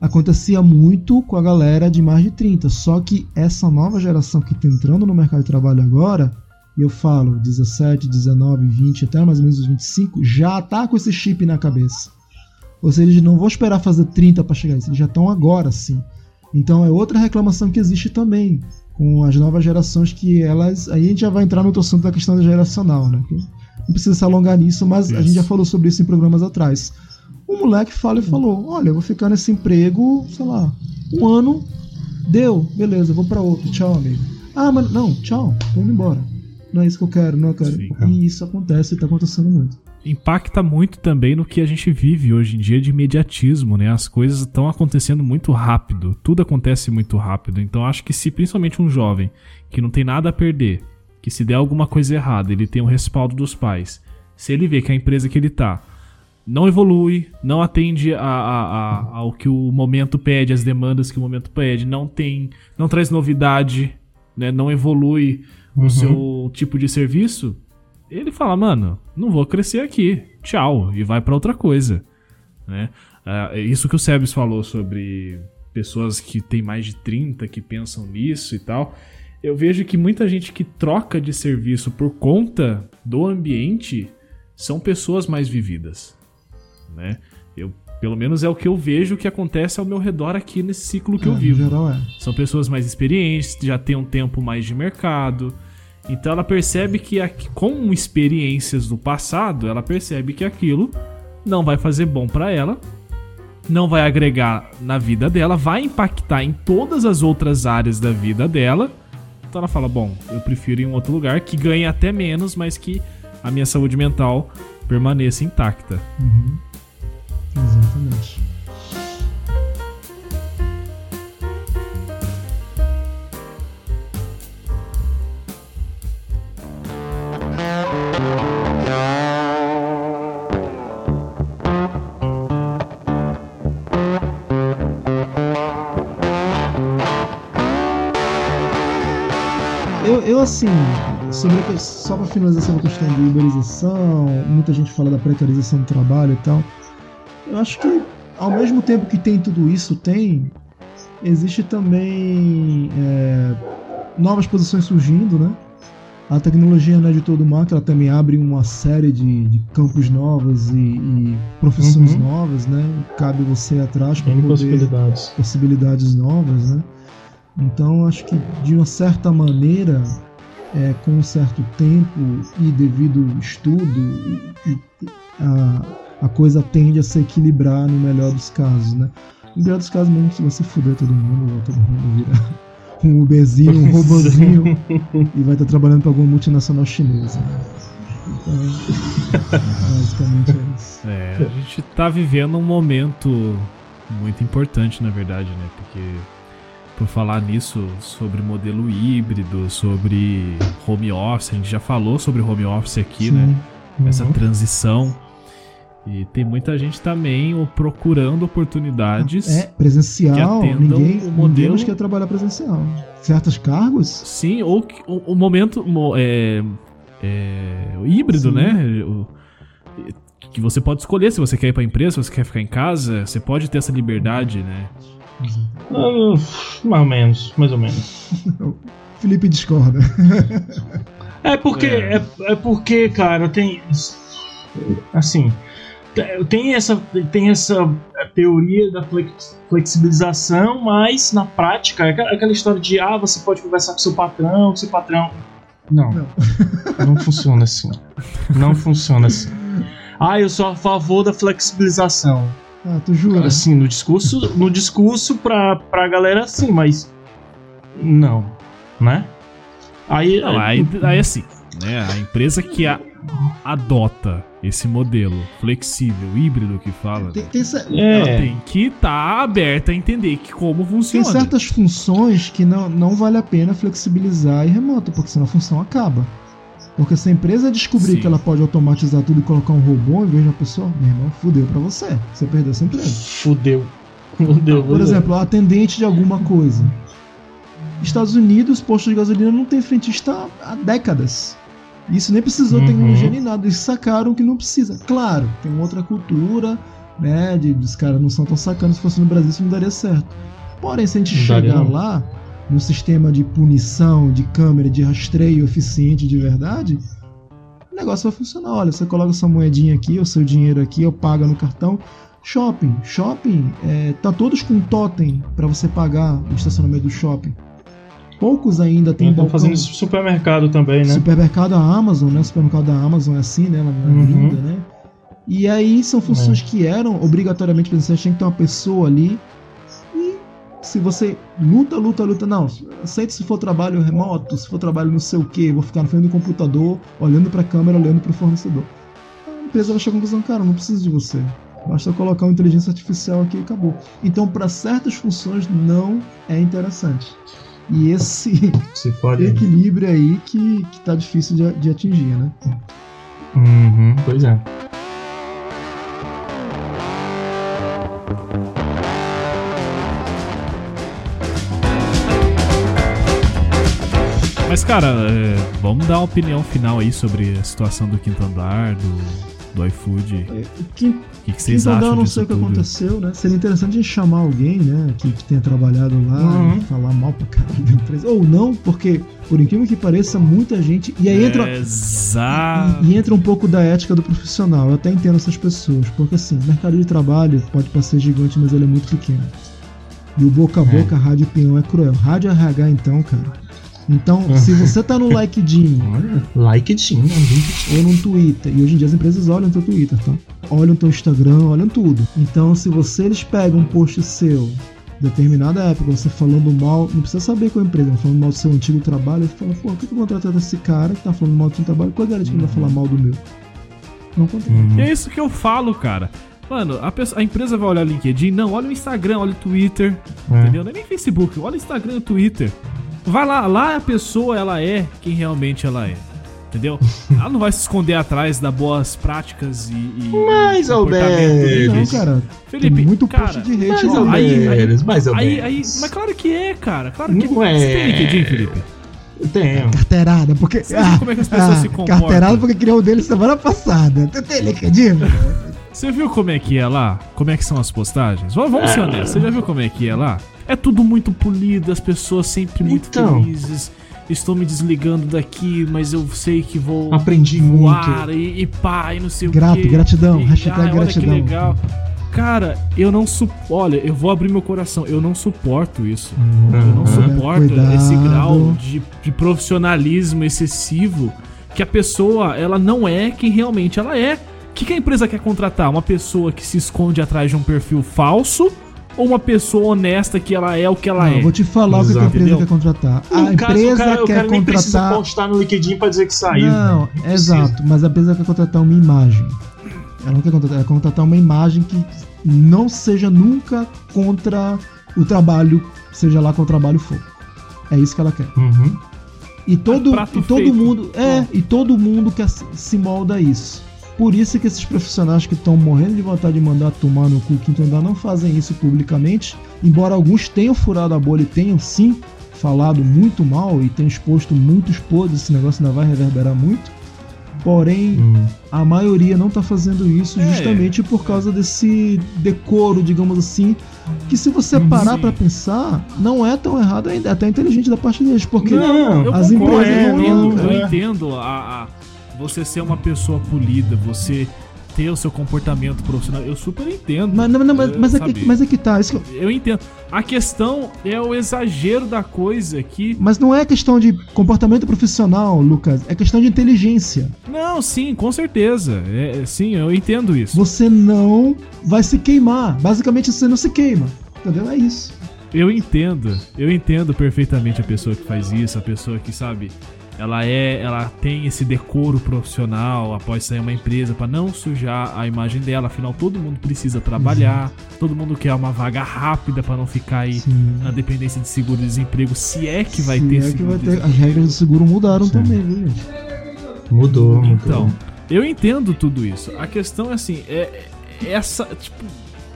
acontecia muito com a galera de mais de 30. Só que essa nova geração que está entrando no mercado de trabalho agora, e eu falo 17, 19, 20, até mais ou menos os 25, já tá com esse chip na cabeça. Ou seja, eles não vão esperar fazer 30 para chegar nisso, eles já estão agora sim. Então é outra reclamação que existe também com as novas gerações que elas. Aí a gente já vai entrar no assunto da questão geracional, né? Não precisa se alongar nisso, mas isso. a gente já falou sobre isso em programas atrás. O moleque fala e falou: Olha, eu vou ficar nesse emprego, sei lá, um ano. Deu, beleza, vou para outro. Tchau, amigo. Ah, mas não, tchau, tô indo embora. Não é isso que eu quero, não eu quero. Sim. E isso acontece e tá acontecendo muito. Impacta muito também no que a gente vive hoje em dia de imediatismo, né? As coisas estão acontecendo muito rápido, tudo acontece muito rápido. Então acho que se principalmente um jovem que não tem nada a perder, que se der alguma coisa errada, ele tem o respaldo dos pais. Se ele vê que a empresa que ele tá não evolui, não atende a, a, a, ao que o momento pede, as demandas que o momento pede, não tem, não traz novidade, né, não evolui uhum. o seu tipo de serviço, ele fala, mano, não vou crescer aqui, tchau, e vai para outra coisa, né? Uh, isso que o Sebes falou sobre pessoas que têm mais de 30 que pensam nisso e tal. Eu vejo que muita gente que troca de serviço por conta do ambiente são pessoas mais vividas né? Eu, pelo menos é o que eu vejo que acontece ao meu redor aqui nesse ciclo que é, eu vivo. Geral é. São pessoas mais experientes, já têm um tempo mais de mercado. Então ela percebe que com experiências do passado, ela percebe que aquilo não vai fazer bom para ela, não vai agregar na vida dela, vai impactar em todas as outras áreas da vida dela. Então ela fala: "Bom, eu prefiro ir em um outro lugar que ganhe até menos, mas que a minha saúde mental permaneça intacta". Uhum. Exatamente. Assim, sobre, só para finalizar essa questão de uberização, muita gente fala da precarização do trabalho e tal. Eu acho que ao mesmo tempo que tem tudo isso, tem existe também é, novas posições surgindo, né? A tecnologia não é de todo mal, ela também abre uma série de, de campos novos e, e profissões uhum. novas, né? Cabe você ir atrás para poder possibilidades. possibilidades novas, né? Então acho que de uma certa maneira, é, com um certo tempo e devido estudo, a, a coisa tende a se equilibrar no melhor dos casos, né? No melhor dos casos, mesmo se você fuder todo mundo, todo mundo virar um Uberzinho, um robozinho e vai estar trabalhando para alguma multinacional chinesa. Então, basicamente é isso. É, a gente está vivendo um momento muito importante, na verdade, né? Porque por falar nisso, sobre modelo híbrido, sobre home office. A gente já falou sobre home office aqui, Sim. né? Essa Uhum. transição. E tem muita gente também procurando oportunidades. É presencial, que ninguém, o ninguém modelo- mais quer trabalhar presencial. Certos cargos, Sim, ou o, o momento mo- é, é, o híbrido, Sim. né? O- que você pode escolher se você quer ir pra empresa, se você quer ficar em casa, você pode ter essa liberdade, né? Ah, mais ou menos, mais ou menos. Felipe discorda. É porque, É. é. É, porque, cara, tem. Assim. te- Tem essa, tem essa teoria da flex- flexibilização, mas na prática é aquela história de ah, você pode conversar com seu patrão, seu patrão. Não, Não. não, funciona assim. Não funciona assim. Ah, eu sou a favor da flexibilização. Ah, tu jura? Assim, no discurso, no discurso pra, pra galera, sim, mas. Não. Né? Aí. Não, aí, aí assim, né? A empresa que a- adota esse modelo flexível, híbrido que fala, Tem, tem, cer- ela é. tem que estar aberta a entender que como tem funciona. certas funções que não, não vale a pena flexibilizar e remoto, porque senão a função acaba. Porque se a empresa descobrir Sim. que ela pode automatizar tudo e colocar um robô em vez de uma pessoa, meu irmão, fudeu pra você. Você perdeu essa empresa. Fudeu. Fudeu. Por exemplo, a atendente de alguma coisa. Estados Unidos, postos de gasolina não tem frentista há décadas. Isso nem precisou Uhum. tecnologia nem nada. Eles sacaram que não precisa. Claro, tem uma outra cultura, né? De, os caras não são tão sacanos. Se fosse no Brasil, isso não daria certo. Porém, se a gente Não daria, chegar não. lá, no sistema de punição, de câmera, de rastreio eficiente de verdade, o negócio vai funcionar. Olha, você coloca sua moedinha aqui, o seu dinheiro aqui, eu pago no cartão. Shopping. Shopping, é, tá todos com totem para você pagar o estacionamento do shopping. Poucos ainda tem Estão fazendo supermercado também, né? Supermercado a Amazon, né? O supermercado da Amazon é assim, né? É Uhum. linda, né? E aí são funções que eram obrigatoriamente presenciais, tinha que ter uma pessoa ali. Se você luta, luta, luta, não, aceita se for trabalho remoto, se for trabalho não sei o que, vou ficar na frente do computador, olhando pra câmera, olhando pro fornecedor. A empresa vai chegar à conclusão, cara, não preciso de você. Basta colocar uma inteligência artificial aqui e acabou. Então, para certas funções, não é interessante. E esse equilíbrio aí que, que tá difícil de, de atingir, né? Uhum, pois é. Mas, cara, é, vamos dar uma opinião final aí sobre a situação do quinto andar, do, do iFood. O quinto, O que, que vocês quinto andar, acham eu não disso sei o que tudo? aconteceu, né? Seria interessante a gente chamar alguém, né, que, que tenha trabalhado lá Uhum. e falar mal pra caralho da empresa. Ou não, porque, por incrível que pareça, muita gente. E aí entra. Exato. E, e entra um pouco da ética do profissional. Eu até entendo essas pessoas. Porque assim, o mercado de trabalho pode parecer gigante, mas ele é muito pequeno. E o boca a É. boca, rádio peão é cruel. Rádio RH, então, cara. Então, Uhum. se você tá no LinkedIn Olha, like tinha, link ou no Twitter, e hoje em dia as empresas olham teu Twitter, tá? Olham teu Instagram, olham tudo. Então, se você eles pegam um post seu, determinada época, você falando mal, não precisa saber qual é a empresa, mas falando mal do seu antigo trabalho, você fala, pô, por que tu contratou esse cara que tá falando mal do seu trabalho? Qual é a garantia que ele vai falar mal do meu? Não contrata. Uhum. E é isso que eu falo, cara. Mano, a, pessoa- a empresa vai olhar o LinkedIn? Não, olha o Instagram, olha o Twitter. É. Entendeu? Não é nem Facebook, olha o Instagram e o Twitter. Vai lá, lá a pessoa, ela é quem realmente ela é. Entendeu? Ela não vai se esconder atrás das boas práticas e. e Mais ou comportamento menos. deles. Não, cara, Felipe, tem muito cara, post de Mais lá. ou aí- aí- mais ou Aí, aí, mas claro que é, cara. Claro que Não é. Você tem LinkedIn, Felipe? Tenho. Carteirada, porque. Você viu como é que as pessoas se comportam? Carteirada porque criou o dele semana passada. Tu tem LinkedIn? Você viu como é que é lá? Como é que são as postagens? Vamos, ser honestos, você já viu como é que é lá? É tudo muito polido, as pessoas sempre muito Então. felizes. Estou me desligando daqui, mas eu sei que vou Aprendi voar muito. e, e pá, e não sei Grato, o quê. gratidão, E, hashtag ai, olha gratidão. que legal. Cara, eu não suporto. Olha, eu vou abrir meu coração. Eu não suporto isso. Eu não Uhum. suporto Cuidado. esse grau de, de profissionalismo excessivo que a pessoa, ela não é quem realmente ela é. O que, que a empresa quer contratar? Uma pessoa que se esconde atrás de um perfil falso ou uma pessoa honesta que ela é o que ela Não, é? eu vou te falar o que que a Exato. empresa Entendeu? quer contratar. A No caso, empresa o cara, o quer cara nem precisa contratar. postar no LinkedIn pra dizer que saiu. Não, precisa. exato, mas a empresa quer contratar uma imagem. Ela não quer contratar, ela quer contratar uma imagem que não seja nunca contra o trabalho, seja lá qual trabalho for. É isso que ela quer. Uhum. E todo, prato e todo feito. mundo. É, e todo mundo quer se- se molda a isso. Por isso que esses profissionais que estão morrendo de vontade de mandar tomar no cu o quinto andar não fazem isso publicamente. Embora alguns tenham furado a bolha e tenham sim falado muito mal e tenham exposto muitos podres, esse negócio ainda vai reverberar muito. Porém, Hum. a maioria não tá fazendo isso É. justamente por causa desse decoro, digamos assim, que se você Uhum. parar pra pensar, não é tão errado ainda, é até inteligente da parte deles, porque Não, Eu as concordo, empresas eu não- entendo, eu é. entendo a, a- você ser uma pessoa polida, você ter o seu comportamento profissional. Eu super entendo. Mas, não, não, mas, É, mas, é que, mas é que tá. Isso que eu- Eu entendo. A questão é o exagero da coisa que. mas não é questão de comportamento profissional, Lucas. É questão de inteligência. Não, sim, com certeza. É, sim, eu entendo isso. Você não vai se queimar. Basicamente, você não se queima. Entendeu? É isso. Eu entendo. Eu entendo perfeitamente a pessoa que faz isso, a pessoa que, sabe, ela é, ela tem esse decoro profissional após sair uma empresa pra não sujar a imagem dela, afinal todo mundo precisa trabalhar, todo mundo quer uma vaga rápida pra não ficar aí Sim. na dependência de seguro-desemprego, se é que vai Se ter é que vai ter. seguro-desemprego. As regras do seguro mudaram Sim. também, viu? Mudou, mudou. Então, eu entendo tudo isso. A questão é assim, é, é essa, tipo,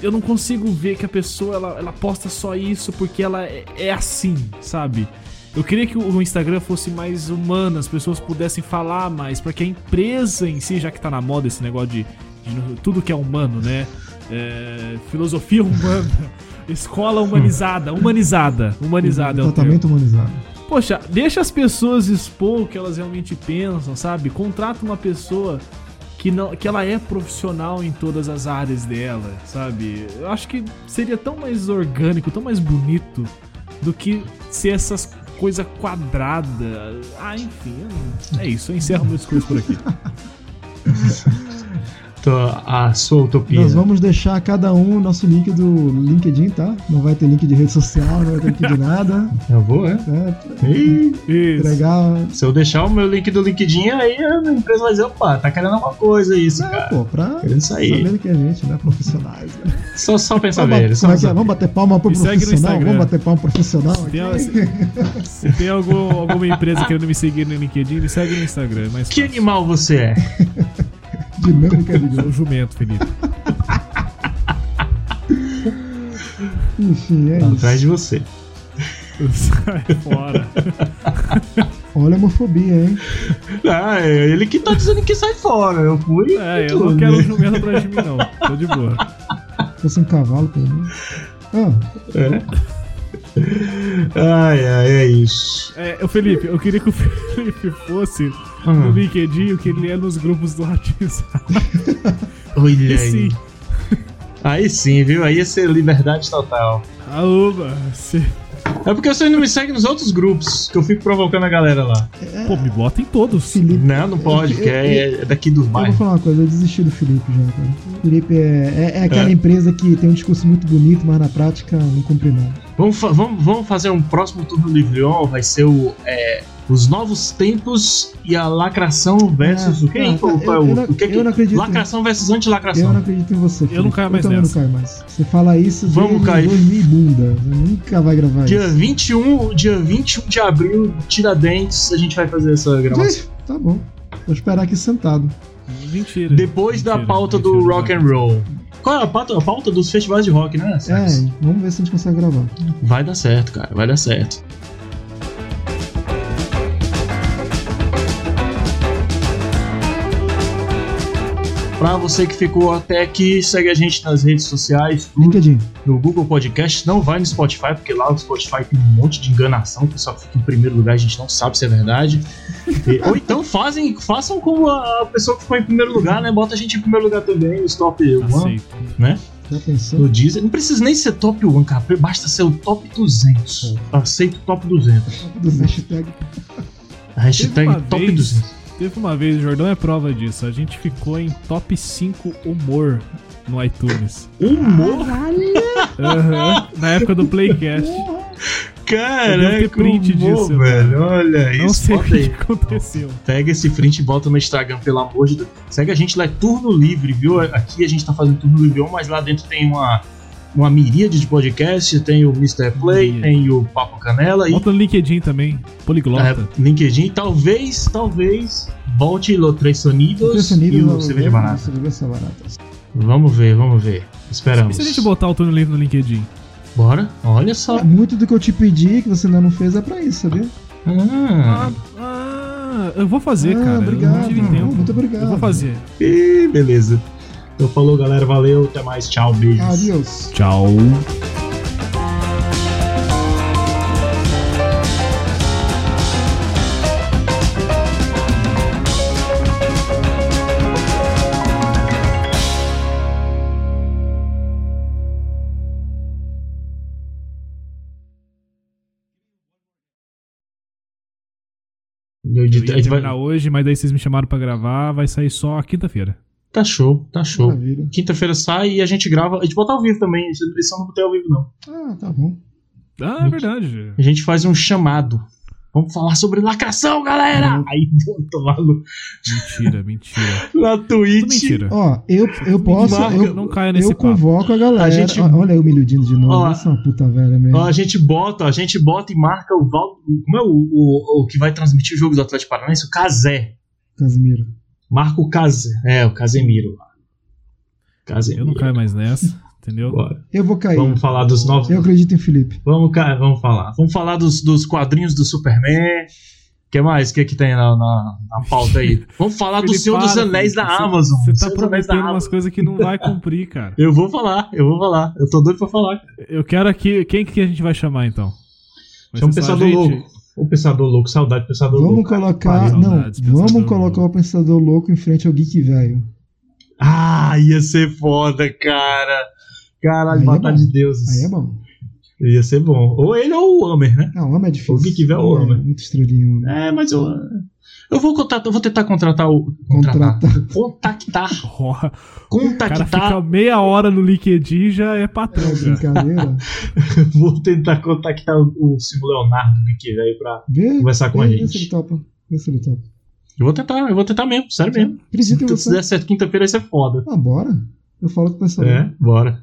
eu não consigo ver que a pessoa ela, ela posta só isso porque ela é, é assim, sabe? Eu queria que o Instagram fosse mais humano, as pessoas pudessem falar mais, para que a empresa em si, já que tá na moda esse negócio de, de tudo que é humano, né? É, filosofia humana, escola humanizada, humanizada, humanizada é. Tratamento humanizado. Poxa, deixa as pessoas expor o que elas realmente pensam, sabe? Contrata uma pessoa que, não, que ela é profissional em todas as áreas dela, sabe? Eu acho que seria tão mais orgânico, tão mais bonito do que ser essas coisas quadradas. Ah, enfim, é isso. Eu encerro meu discurso por aqui. Então, a sua utopia. Nós vamos deixar cada um o nosso link do LinkedIn, tá? Não vai ter link de rede social, não vai ter link de nada. Eu vou, é? Né? Ih, Isso. Entregar. se eu deixar o meu link do LinkedIn, aí a empresa vai dizer, opa, tá querendo alguma coisa isso, É, cara. pô, pra Querendo sair. sabendo que a gente, né? Profissionais. Né? Só, só pensa Vamos, ver. ba- Só como é que é? Vamos bater palma pro Me profissional? Vamos bater palma pro profissional? Se tem, se- tem algum- alguma empresa querendo me seguir no LinkedIn, me segue no Instagram. É mais Que fácil. animal você é? Dinâmica de Sou o jumento, Felipe. Enfim, é Tá isso. atrás de você. Sai fora. Olha a homofobia, hein? Ah, é ele que tá dizendo que sai fora. Eu fui. É, eu não quero um jumento atrás de mim, não. Tô de boa. Se fosse um cavalo, pelo menos. Ah, É. Ai, ai, é isso. É, o Felipe, eu queria que o Felipe fosse no Hum. LinkedIn o que ele é nos grupos do WhatsApp. Olha aí. sim, Aí sim, viu? Aí ia ser liberdade total. aoba, você... É porque vocês não me seguem nos outros grupos, que eu fico provocando a galera lá. Pô, me bota em todos. Felipe. Não, não pode, porque é, é daqui dos Eu vou falar uma coisa, eu desisti do Felipe já, cara. O Felipe é, é, é aquela É. empresa que tem um discurso muito bonito, mas na prática não cumpre nada. Vamos, fa- vamos, vamos fazer um próximo turno livre on, vai ser o. é, os novos tempos e a lacração versus Ah, o que? ah, eu- é o- eu não- o que que- eu não acredito. Lacração versus Eu antilacração. não acredito em você. Felipe. não caio mais também nessa. não caio mais. Você fala isso Vamos cair. 2000 bunda. Você nunca vai gravar Dia isso. 21, dia 21 de abril, Tiradentes, a gente vai fazer essa gravação. Tá bom. Vou esperar aqui sentado. Mentira. Depois da Mentira, pauta mentira, do rock and roll. Qual é a pauta, a pauta dos festivais de rock, né? É, vamos ver se a gente consegue gravar. Vai dar certo, cara, vai dar certo. Pra você que ficou até aqui, segue a gente nas redes sociais, tudo LinkedIn. no Google Podcast. Não vai no Spotify, porque lá o Spotify tem um monte de enganação. O pessoal fica em primeiro lugar, a gente não sabe se é verdade. E- ou então fazem, façam como a pessoa que ficou em primeiro lugar, né? Bota a gente em primeiro lugar também, nos top 1, Aceito. né? Já pensou? No Deezer. Não precisa nem ser top 1, cara. Basta ser o top 200. Aceito top 200. Do hashtag. Hashtag top vez- 200. Teve uma vez, o Jordão é prova disso. A gente ficou em top 5 humor no iTunes. Humor? Aham. Na época do Playcast. Caraca, print humor, disso, velho. Olha Não isso. sei o aí. que aconteceu. Pega esse print e bota no Instagram, pelo amor de Deus. Segue a gente lá, é turno livre, viu? Aqui a gente tá fazendo turno livre, mas lá dentro tem uma. Uma miríade de podcasts. Tem o Mr. Play, tem o Papo Canela e Bota no LinkedIn também. Poliglota. é, LinkedIn. Talvez, talvez volte Los Tres Sonidos e o Cerveja Barata. Cerveja baratas. Vamos ver, vamos ver. E Esperamos. se a gente botar o turno livre no LinkedIn? Bora? Olha só. É, Muito do que eu te pedi, que você ainda não fez, é pra isso, sabia? Ah, ah, eu vou fazer, Ah, cara. obrigado. Eu não tive tempo. Muito obrigado. Eu vou fazer. ih, beleza. Então falou, galera. Valeu. Até mais. Tchau. Beijos. Adiós. Tchau. Eu ia vai- terminar hoje, mas daí vocês me chamaram pra gravar, vai sair só quinta-feira. Tá show, tá show. Maravilha. Quinta-feira sai e a gente grava. A gente bota ao vivo também. Esse eu não botei ao vivo, não. Ah, tá bom. Ah, é verdade. A gente faz um chamado. Vamos falar sobre lacração, galera! Aí botou lá no, Mentira, mentira. na Twitch. mentira. Ó, eu, eu posso. Marca, eu, não caia nesse eu papo. convoco a galera. A gente- Ó, Olha aí o Miludino de novo. Ó, Essa é uma puta velha mesmo. Ó, a gente bota, a gente bota e marca o Val. Como é o, o, o que vai transmitir o jogo do Atlético Paranaense? O Casé. Casimiro. Marca o Casé. É, o Casemiro. Casemiro. Eu não caio mais nessa, entendeu? Bora. Eu vou cair. Vamos falar dos novos. Eu acredito em Felipe. Vamos, ca- vamos falar. Vamos falar dos, dos quadrinhos do Superman. O que mais? O que, que tem na, na, na pauta aí? Vamos falar do Senhor dos para, Anéis Felipe. da Você- Amazon. Você tá dos Anéis prometendo umas coisas que não vai cumprir, cara. Eu vou falar, eu vou falar. Eu tô doido pra falar. Eu quero aqui. Quem que a gente vai chamar então? Vai Chama o Pensador gente? Louco. O Pensador Louco, saudade do Pensador Vamos Louco. colocar. Não, Saudades, Pensador vamos Louco. colocar o Pensador Louco em frente ao Geek Velho. Ah, ia ser foda, cara. Caralho, é batalha bom. de deuses. Aí é bom. Ia ser bom. Ou ele ou o Homer, né? Não, homem é difícil. O Geek Velho é o Homem homem. É muito estrelinho. É, mas eu. Eu vou, contratar, eu vou tentar contratar o. Contratar. Contactar. Ó, O cara Contactar. fica meia hora no LinkedIn e já é patrão. É brincadeira. Vou tentar contactar o, o Silvio Leonardo do que velho pra. Vê, Conversar com vê, a Vê gente. se ele topa. Vê se ele topa. Eu vou tentar, eu vou tentar mesmo, sério mesmo. Acredito Se você. der certo quinta-feira, vai ser foda. Ah, bora. Eu falo com o Pensador. É, bora.